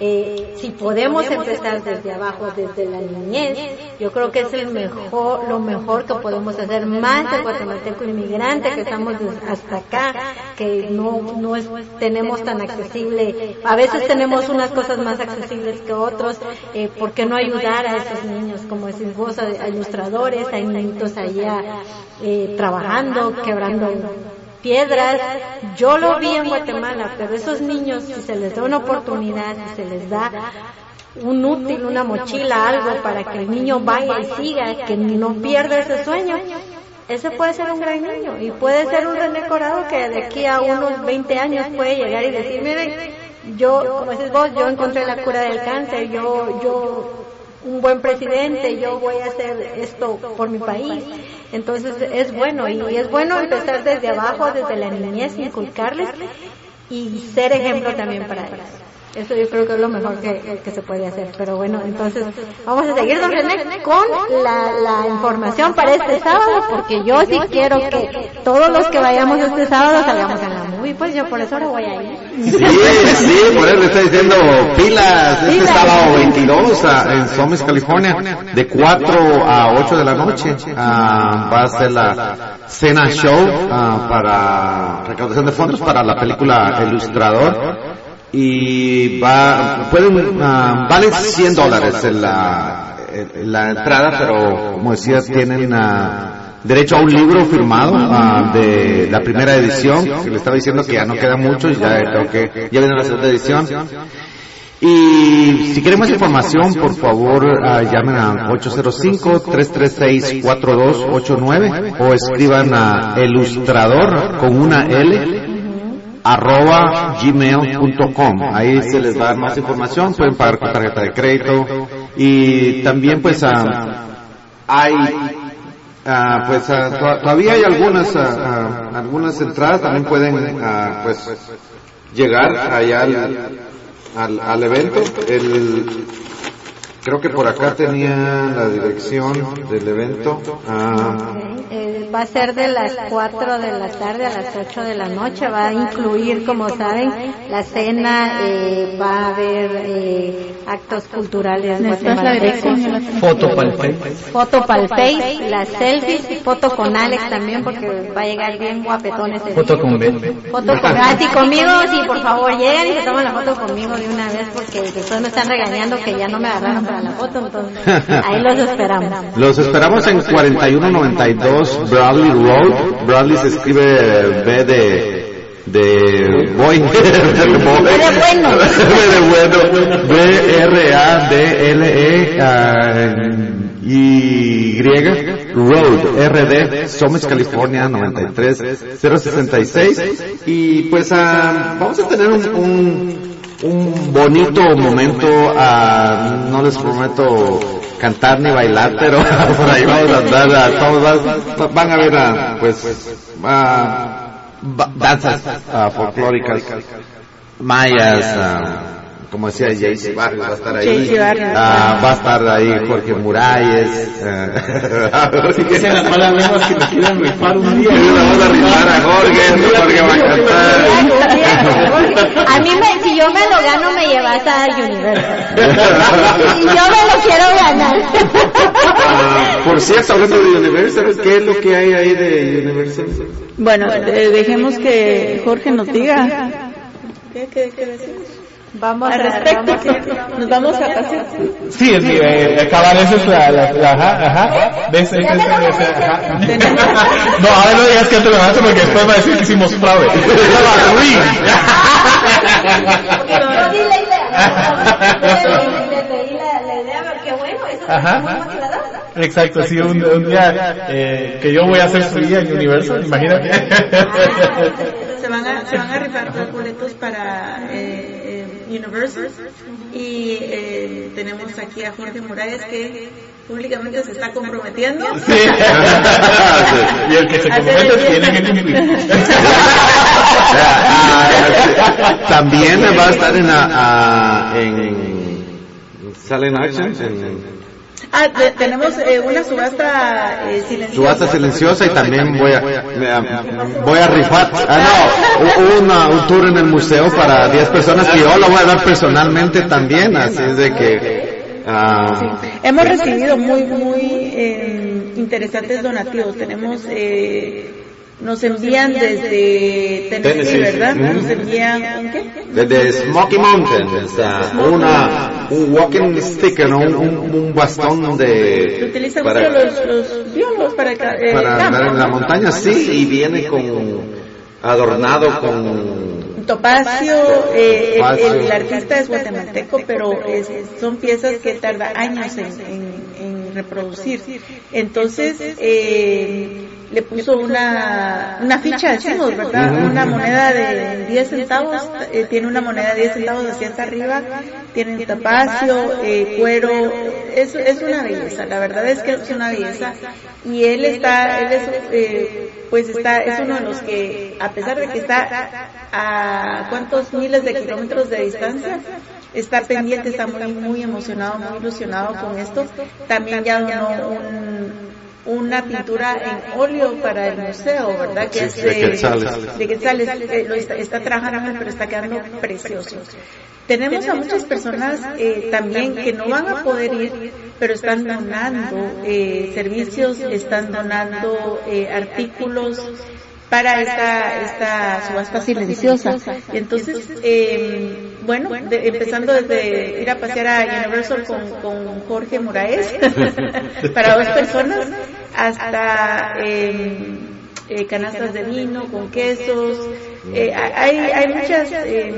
Eh, si podemos empezar desde abajo, desde la niñez, yo creo que es el mejor, lo mejor que podemos hacer, más el guatemalteco inmigrante que estamos hasta acá, que no, no es, tenemos tan accesible, a veces tenemos unas cosas más accesibles que otros, eh, ¿por qué no ayudar a esos niños? Como decís vos, a, a ilustradores, hay niñitos allá eh, trabajando, quebrando piedras. Yo lo vi en Guatemala, pero esos niños, si se les da una oportunidad, si se les da un útil, una mochila, algo para que el niño vaya y siga, que no pierda ese sueño. Ese puede ser un gran niño y puede ser un René Corado que de aquí a unos 20 años puede llegar y decir, miren, yo, como dices vos, yo encontré la cura del cáncer, yo, yo, un buen presidente, yo voy a hacer esto por mi país. Entonces es bueno y es bueno empezar desde abajo, desde la niñez, inculcarles y ser ejemplo también para ellos. Eso yo creo que es lo mejor que, que se puede hacer. Pero bueno, entonces vamos a seguir, don René, con la, la información para este sábado, porque yo sí quiero que todos los que vayamos este sábado salgamos en la movie, pues yo por eso ahora voy a ir. Sí, sí, por eso le está diciendo pilas este sábado 22 a- en Somes, California, de 4 a 8 de la noche. Ah, va a ser la cena show ah, para recaudación de fondos para la película El Ilustrador. Y va, pueden, ah, vale 100 dólares en la, en la entrada, pero como decía, tienen ah, derecho a un libro firmado ah, de la primera edición, que le estaba diciendo que ya no queda mucho, y ya creo que ya viene la segunda edición. Y si quieren más información, por favor, ah, llamen a 805-336-4289 o escriban a ilustrador con una L arroba gmail.com ahí se les va a dar más información pueden pagar con tarjeta de crédito. Y también pues ah, hay ah, pues to- todavía hay algunas algunas entradas. También pueden pues llegar allá al, al, al evento. El creo que por acá tenía la dirección del evento. ah, Eh, va a ser de las 4 de la tarde a las 8 de la noche, va a incluir, como saben, la cena, eh, va a haber eh, actos culturales guatemaltecos. Foto para el Face. foto para el Face, las selfies, foto con Alex también porque va a llegar bien guapetón ese Foto con Ben. Foto con ah, sí, conmigo, sí, por favor, lleguen y se toman la foto conmigo de una vez porque después me están regañando que ya no me agarraron para la foto, entonces ahí los esperamos. Los esperamos en 4192 Bradley Road. Bradley se escribe B de de boy, de bueno. B R A D L E ah, Y Road R D Summit California 93066 y pues ah, vamos a tener un, un un bonito momento, ah, no les prometo cantar ni bailar, pero por ahí vamos a andar, ah, todos van, a ver ah, pues ah, ba- danzas ah, folclóricas, mayas, ah, como decía Jaycee Barrios va a estar ahí. Ah, va a estar ahí Jorge Muralles, ah, Dicen las malas lenguas que le quieren rifar un día. vamos a rifar a Jorge, Jorge va a cantar. A mí, me, si yo me lo gano, me llevas a Universal. Y yo me lo quiero ganar. Ah, por cierto, hablando de Universal, ¿qué es lo que hay ahí de Universal? Bueno, eh, dejemos que Jorge nos diga. ¿Qué, qué, qué decimos? Vamos Al a respecto, vamos a- nos vamos a pasear. Sí, sí, eh, acabar esa es la, la, la- ajá, ajá. ¿Ves? Esa es- esa- ajá. No, ahora no digas que te lo porque después va a decir que hicimos fraude. Di la idea. Exacto, sí, un, un día eh, que yo voy a hacer su día en Universal, imagínate. Se van a, se van a rifar boletos para eh, eh, Universal y eh, tenemos aquí a Jorge Morales que públicamente se está comprometiendo. Sí. y el que se compromete tiene que. Ah, También va a estar en, ah, en Silent Action, en Ah, te- tenemos eh, una subasta eh, silenciosa. subasta silenciosa y también voy a a- voy a rifar ah no una- un tour en el museo para 10 personas que yo lo voy a dar personalmente también así es de que ah, Hemos recibido muy, muy eh, interesantes donativos. Tenemos, eh, nos envían desde Tennessee, Tennessee, ¿verdad? Nos envían, ¿un qué? desde Smoky Mountain o sea, una un walking stick ¿no? un, un- un bastón Se de utilizan para- mucho los, los biólogos para, eh, para andar en la montaña, sí, y viene con adornado con Topacio, eh, el, artista es guatemalteco, pero es- son piezas que tarda años en, en- en reproducir. Entonces, eh, le puso una, una ficha, decimos, ¿verdad? Una moneda de 10 centavos, eh, tiene una moneda de 10 centavos hacia hasta arriba, tiene tapacio, eh, cuero, es, es una belleza, la verdad es que es una belleza. Y él está, él es, eh, pues está, es uno de los que, a pesar de que está a cuántos miles de kilómetros de distancia, está pendiente, está muy, muy emocionado, muy ilusionado con esto. También ya donó un- una pintura en óleo para el museo, ¿verdad? Que Sí, es de Quetzales. de Quetzales, eh, lo está, está trabajando, pero está quedando precioso. Tenemos a muchas personas eh, también que no van a poder ir, pero están donando eh, servicios, están donando eh, artículos para esta, esta subasta silenciosa. Y entonces, eh, bueno, de- empezando desde ir a pasear a Universal con, con Jorge Moraes, para dos personas, hasta eh, eh, canastas de vino con quesos. Eh, hay, hay muchas, eh,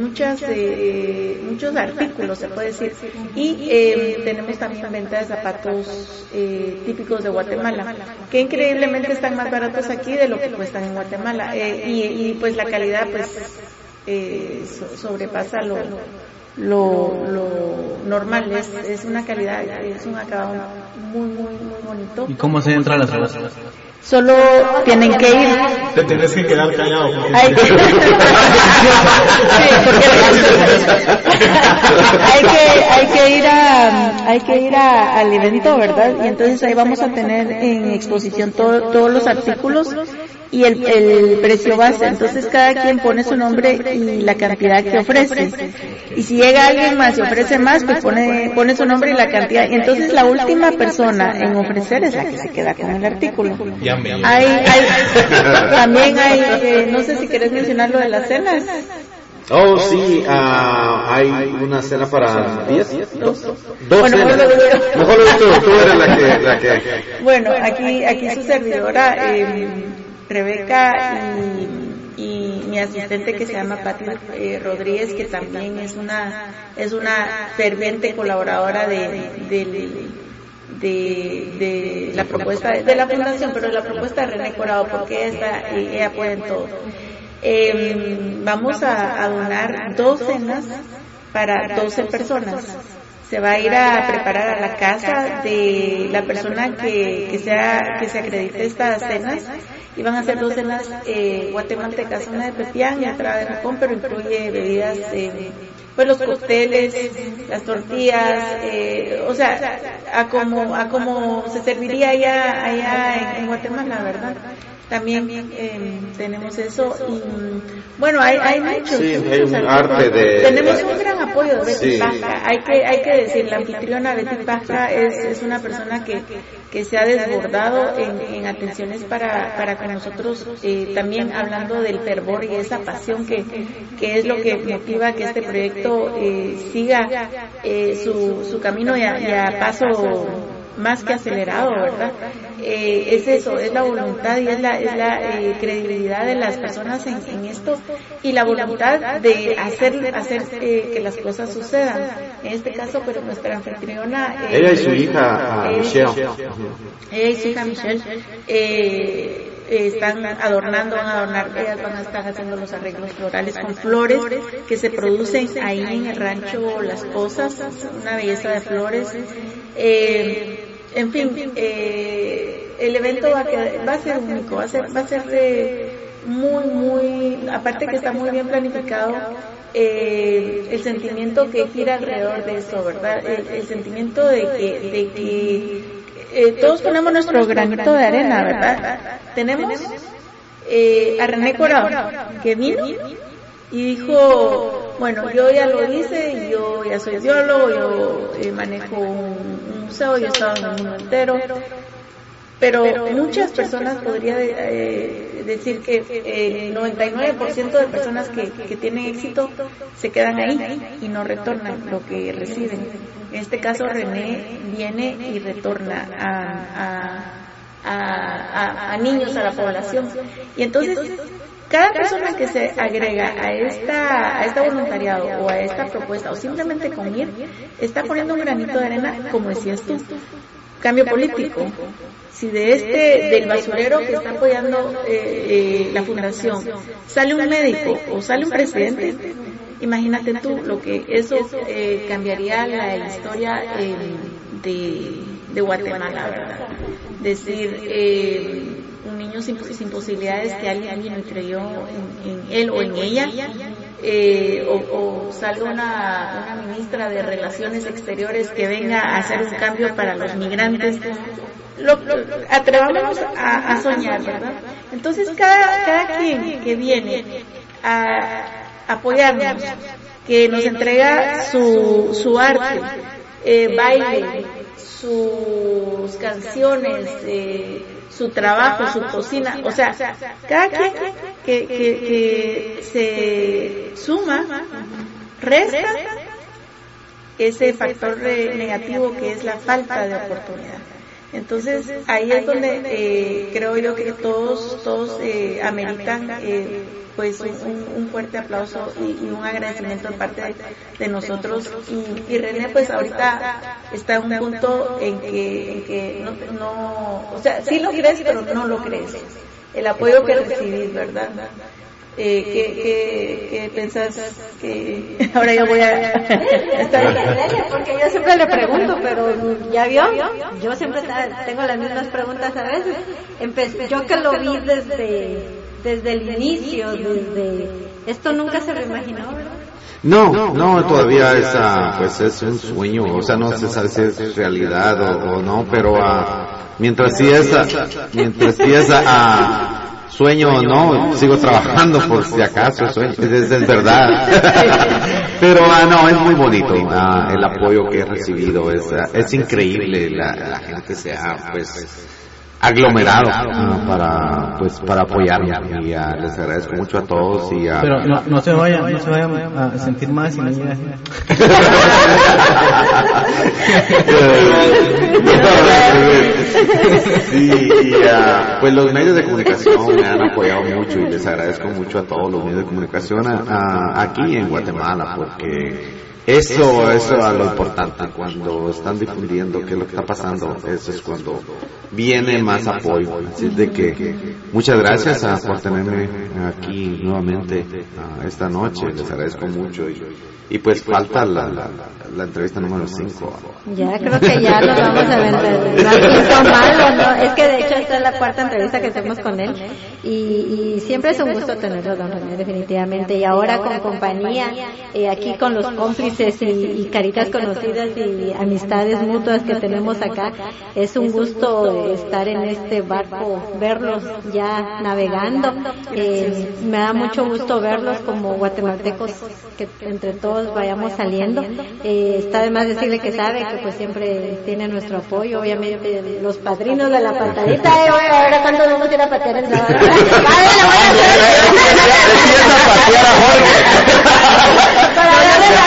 muchas, eh, muchos artículos, se puede decir. Y eh, tenemos también venta de zapatos eh, típicos de Guatemala, que increíblemente están más baratos aquí de lo que cuestan en Guatemala. Eh, y, y, pues la calidad pues eh, so- sobrepasa lo, lo, lo normal. Es, es una calidad, es un acabado muy, muy, muy bonito. ¿Y cómo se entra a las salas? Solo tienen que ir. Te tenés que quedar callado. porque- hay que, Sí, porque- hay que hay que ir a hay que ir a- al evento verdad y entonces ahí vamos a tener en exposición todo- todos los artículos y el, el precio base entonces cada quien pone su nombre y la cantidad que ofrece y si llega alguien más y ofrece más pues pone pone su nombre y la cantidad y entonces la última persona en ofrecer es la que se queda con el artículo Ya me- hay, hay, también hay, eh, no sé si querés mencionar lo de las cenas. Oh, sí, ah, hay una cena para 10. Dos. Dos Bueno, cenas. mejor lo digo yo. Mejor lo dices tú, tú eres la que... La que... Bueno, aquí, aquí su servidora, eh, Rebeca y, mi asistente que se llama Pati eh, Rodríguez, que también es una, es una ferviente colaboradora de, de, de la propuesta de la fundación, pero de la propuesta de René Corado, porque ella, está, ella puede en todo. Eh, vamos a, a donar dos cenas para 12 personas. Se va a ir a preparar a la casa de la persona que, que, sea, que se acredite estas cenas. Y van a ser dos cenas eh, guatemaltecas, una de pepián y otra de Japón, pero incluye bebidas, eh, pues los cócteles, las tortillas, eh, o sea, a como, a como se serviría allá, allá en Guatemala, ¿verdad? También eh, tenemos eso y bueno hay hay muchos, Sí, muchos hay un artículos. arte de- tenemos un gran apoyo de Betty Sí. Paja hay que hay que decir la anfitriona Betty Paja es, es una persona que que se ha desbordado en, en atenciones para para con nosotros eh, también hablando del fervor y esa pasión que que es lo que motiva que este proyecto eh, siga eh, su su camino y a, y a paso más que acelerado, ¿verdad? Eh, es eso, es la voluntad y es la, es la eh, credibilidad de las personas en, en esto y la voluntad de hacer, hacer eh, que las cosas sucedan. En este caso, pero nuestra anfitriona... eh, Ella y su hija, Michelle. ella y su hija Michelle eh, están adornando, van a adornar, ellas van a estar haciendo los arreglos florales con flores que se producen ahí en el rancho Las Cosas, una belleza de flores. Eh, en fin, eh, el evento va a, quedar- va a ser único, va a ser, va a ser eh, muy, muy, aparte que está muy bien planificado, eh, el sentimiento que gira alrededor de eso, ¿verdad? El, el sentimiento de que, de que eh, todos ponemos nuestro granito de arena, ¿verdad? Tenemos eh, a René Corao, que vino y dijo, bueno, yo ya lo hice, yo ya soy biólogo, yo eh, manejo un, museo, yo he estado en el mundo entero, pero muchas personas podría eh, decir que el 99% de personas que, que tienen éxito se quedan ahí y no retornan lo que reciben. En este caso René viene y retorna a, a, a, niños, a la población. Y entonces cada persona que se agrega a esta a este voluntariado o a esta propuesta o simplemente con ir está poniendo un granito de arena como decías tú cambio político. si de este del basurero que está apoyando eh, eh, la fundación sale un médico o sale un presidente imagínate tú lo que eso eh, cambiaría la historia eh, de, de Guatemala verdad decir eh, un niño sin, sin posibilidades que alguien, alguien creyó en, en él o en ella, eh, o, o salga una, ministra de Relaciones Exteriores que venga a hacer un cambio para los migrantes. Lo, lo- a soñar, ¿verdad? Entonces, cada, cada quien que viene a apoyarnos, que nos entrega su, su arte, eh, baile, sus canciones, eh, su trabajo, su cocina, o sea, cada quien que, que, que se suma, resta ese factor eh, negativo que es la falta de oportunidad. Entonces ahí es donde eh, creo yo que todos todos eh, ameritan eh, pues un, un fuerte aplauso y, y un agradecimiento de parte de, de nosotros y, y René pues ahorita está en un punto en que, en que no, no, o sea, sí lo crees pero no lo crees. El apoyo que recibís, ¿verdad? Eh, ¿qué, qué, qué pensás que ahora yo voy a estar Porque yo siempre le pregunto, pero ya vio, yo siempre tengo las mismas preguntas a veces. Empe- yo que lo vi desde, desde el inicio, desde esto nunca se lo imaginó, ¿verdad? No, no, todavía es, ah, pues es un sueño, o sea, no se sabe si es realidad o, o no, pero ah, mientras sí es, ah, mientras sí es ah, sueño o no, sigo trabajando por si acaso, sueño, es, verdad. pero ah, no, es muy bonito ah, el apoyo que he recibido, es, es increíble, la, la gente se ha, pues, aglomerado. Ah, para, pues, para apoyarme y ah, les agradezco mucho a todos y ah, Pero no, no se vayan, no se vayan a sentir más si no llega Sí, y, ah, pues los medios de comunicación me han apoyado mucho y les agradezco mucho a todos los medios de comunicación aquí en Guatemala porque eso, eso es lo importante cuando están difundiendo qué es lo que está pasando, eso es cuando viene más apoyo. Así de que muchas gracias ah, por tenerme aquí nuevamente ah, esta noche, les agradezco mucho y, y pues falta la, la, la entrevista número 5. Ya creo que ya lo vamos a. No malo, ¿no? Es que de hecho esta es la cuarta entrevista que hacemos con él y, y siempre es un gusto tenerlo, don René, definitivamente. Y ahora con compañía, eh, aquí con los cómplices y, caritas conocidas y amistades mutuas que tenemos acá, es un gusto estar en este barco, verlos ya navegando. Eh, me da mucho gusto verlos como guatemaltecos, que entre todos vayamos saliendo. Eh, está de más decirle que sabe que pues siempre tiene nuestro apoyo, obviamente los padrinos de la oye, ahora cuánto vamos a ir a patear el sábado. Vale, le voy a hacer. Para darle la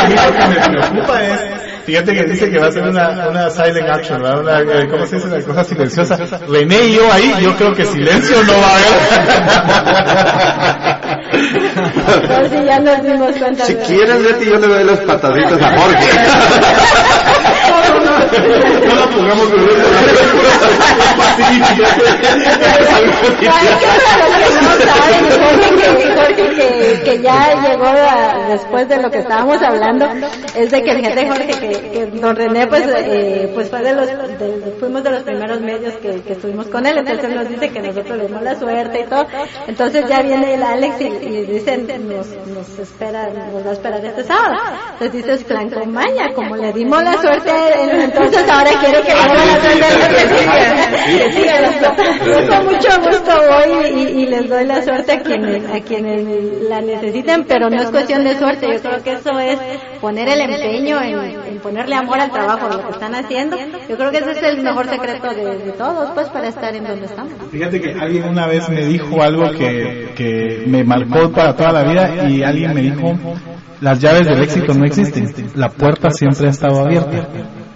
A mí lo que me preocupa es, fíjate que dice que va a ser una, una silent action, ¿verdad? Una, eh, ¿cómo se dice? Una cosa silenciosa. René y yo ahí, yo creo que silencio no va a haber. Por si ya nos dimos cuenta. Si de- quieres, Betty, yo le doy las pataditas a Jorge. No la pongamos no saben, Jorge, que, ya llegó después de lo que estábamos hablando, es de que fíjate Jorge que, don René pues eh, pues fue de los de- fuimos de los primeros medios que, que estuvimos con él, entonces nos dice que nosotros le dimos la suerte y todo, entonces ya viene el Alex y, y dicen nos, espera, nos va a esperar este sábado, entonces dices plan con maña, como le dimos la suerte a él, entonces ahora quiere que suerte a. Yo con mucho gusto voy y, y les doy la suerte a quienes, a quienes la necesiten, pero no es cuestión de suerte, yo creo que eso es poner el empeño en, en ponerle amor al trabajo, lo que están haciendo. Yo creo que ese es el mejor secreto de, de todos, pues, para estar en donde estamos. Fíjate que alguien una vez me dijo algo que, que me marcó para toda la vida y alguien me dijo, las llaves del éxito no existen, la puerta siempre ha estado abierta.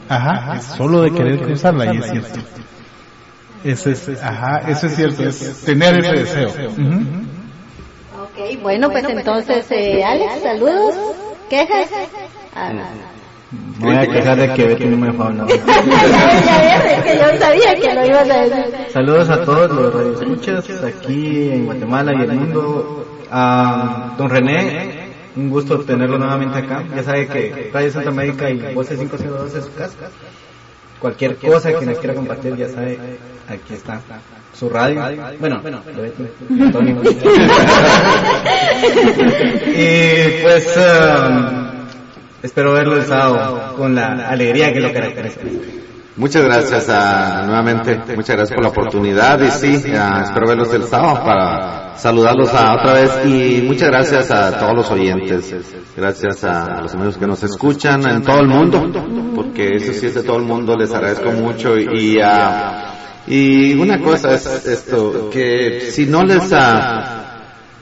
Ajá, es solo de querer cruzarla y es cierto. Eso es, ajá, eso es cierto, es tener ese deseo. Ujú. Ok, bueno, pues entonces, eh, Alex, saludos. ¿Quejas? Ah, Me voy a quejar de que Betty no me dejó hablar. ya ves, que yo sabía que lo ibas a decir. Saludos a todos los radioescuchas aquí en Guatemala y el mundo. A don René, un gusto tenerlo nuevamente acá. Ya sabe que Radio Santa América y Voces 502 es su casa. Cualquier cosa que nos quiera compartir, ya sabe, aquí está. Su radio. Bueno, Antonio. y pues, um, espero verlo el sábado con la alegría que lo caracteriza. Muchas gracias ah, nuevamente, muchas gracias por la oportunidad y sí, espero verlos el sábado para saludarlos a otra vez y muchas gracias a todos los oyentes, gracias a los amigos que nos escuchan en todo el mundo, porque eso sí es de todo el mundo, les agradezco mucho y ah, y una cosa es esto, que si no les ah,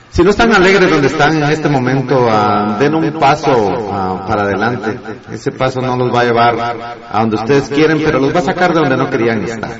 si no están alegres donde están en este momento, ah, den un paso ah, para adelante. Ese paso no los va a llevar a donde ustedes quieren, pero los va a sacar de donde no querían estar.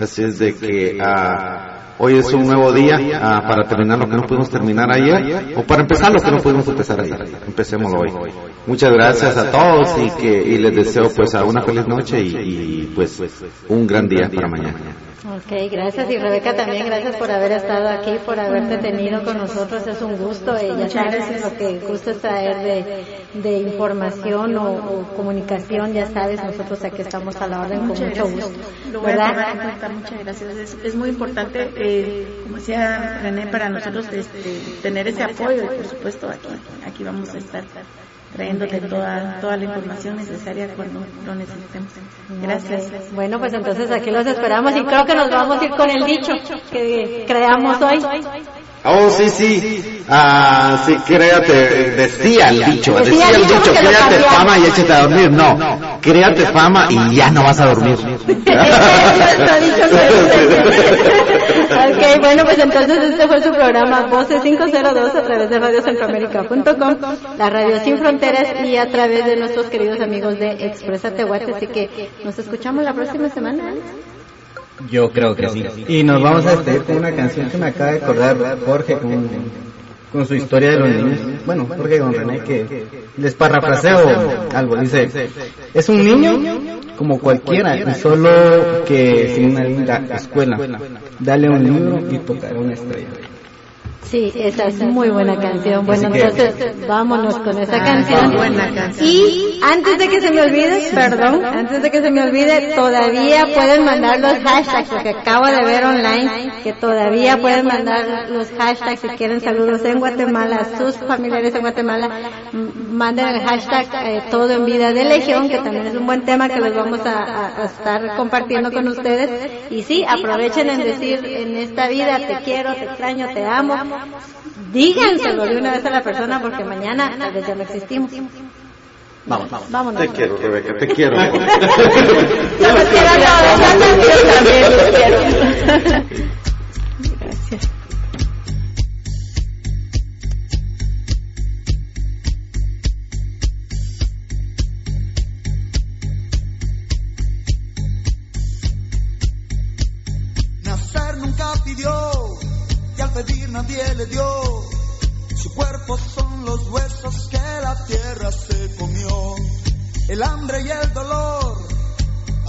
Así es de que ah, hoy es un nuevo día ah, para terminar lo que no pudimos terminar ayer, o para empezar lo que no pudimos empezar ayer. Empecémoslo hoy. Muchas gracias a todos y que y les deseo pues a una feliz noche y, y, pues un gran día para mañana. Ok, gracias. Y Rebeca también, gracias por haber estado aquí, por haberte tenido con nosotros. Es un gusto. Y ya sabes lo que gusto es traer de, de información o, o comunicación. Ya sabes, nosotros aquí estamos a la orden con mucho gusto. ¿Verdad? muchas gracias. Es, es muy importante, eh, como decía René, para nosotros este, tener ese apoyo y por supuesto aquí, aquí vamos a estar trayéndote toda, toda la información necesaria cuando lo necesitemos. Gracias. Bueno, pues entonces aquí los esperamos y creo que nos vamos a ir con el dicho que creamos hoy. Oh, sí, sí. Ah, sí, créate, decía el dicho, Decía el dicho créate fama y échate a dormir. No, créate fama y ya no vas a dormir. Ok, bueno, pues entonces este fue su programa Voces 502 a través de radiocentroamérica.com, la radio sin fronteras y a través de nuestros queridos amigos de Expresa Tehuate. Así que nos escuchamos la próxima semana. Yo creo que sí. Y nos vamos a despedir con una canción que me acaba de acordar Jorge con, con su historia de los niños. Bueno, Jorge con René que les parafraseo algo. Dice, es un niño como cualquiera, y solo que sin una linda escuela. Dale un libro y tocará una estrella. Sí, esa es muy buena canción. Bueno, que- entonces vámonos con esa Ah, canción. Y antes de que se me olvide, perdón, antes de que se me olvide, todavía pueden mandar los hashtags, porque acabo de ver online que todavía pueden mandar los hashtags si quieren saludos en Guatemala, a sus familiares en Guatemala, manden el hashtag eh, todo en vida de Legión, que también es un buen tema que los vamos a, a- a estar compartiendo con ustedes. Y sí, aprovechen en decir en esta vida te quiero, te extraño, te amo. Díganselo de una vez a la persona porque mañana tal vez ya no existimos. Vamos, vamos. Vámonos. Te quiero, Rebeca, te quiero. Yo los quiero a todos, yo también los quiero. Nadie le dio. Su cuerpo son los huesos que la tierra se comió. El hambre y el dolor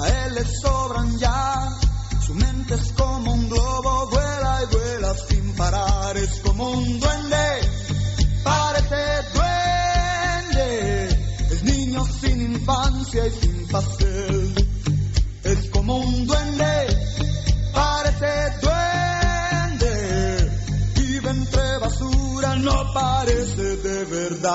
a él le sobran ya. Su mente es como un globo, vuela y vuela sin parar. Es como un duende, parece duende. Es niño sin infancia y sin pastel. Es como un duende parece duende, no parece de verdad.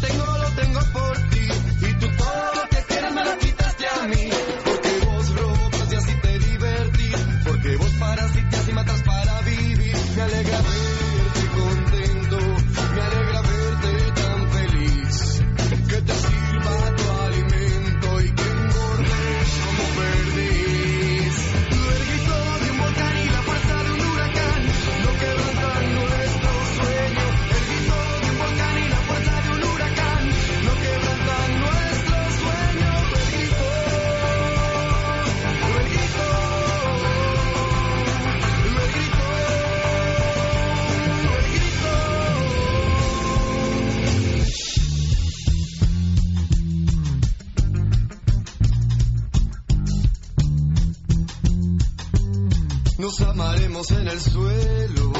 tengo lo tengo por ti. Y tú nos amaremos en el suelo.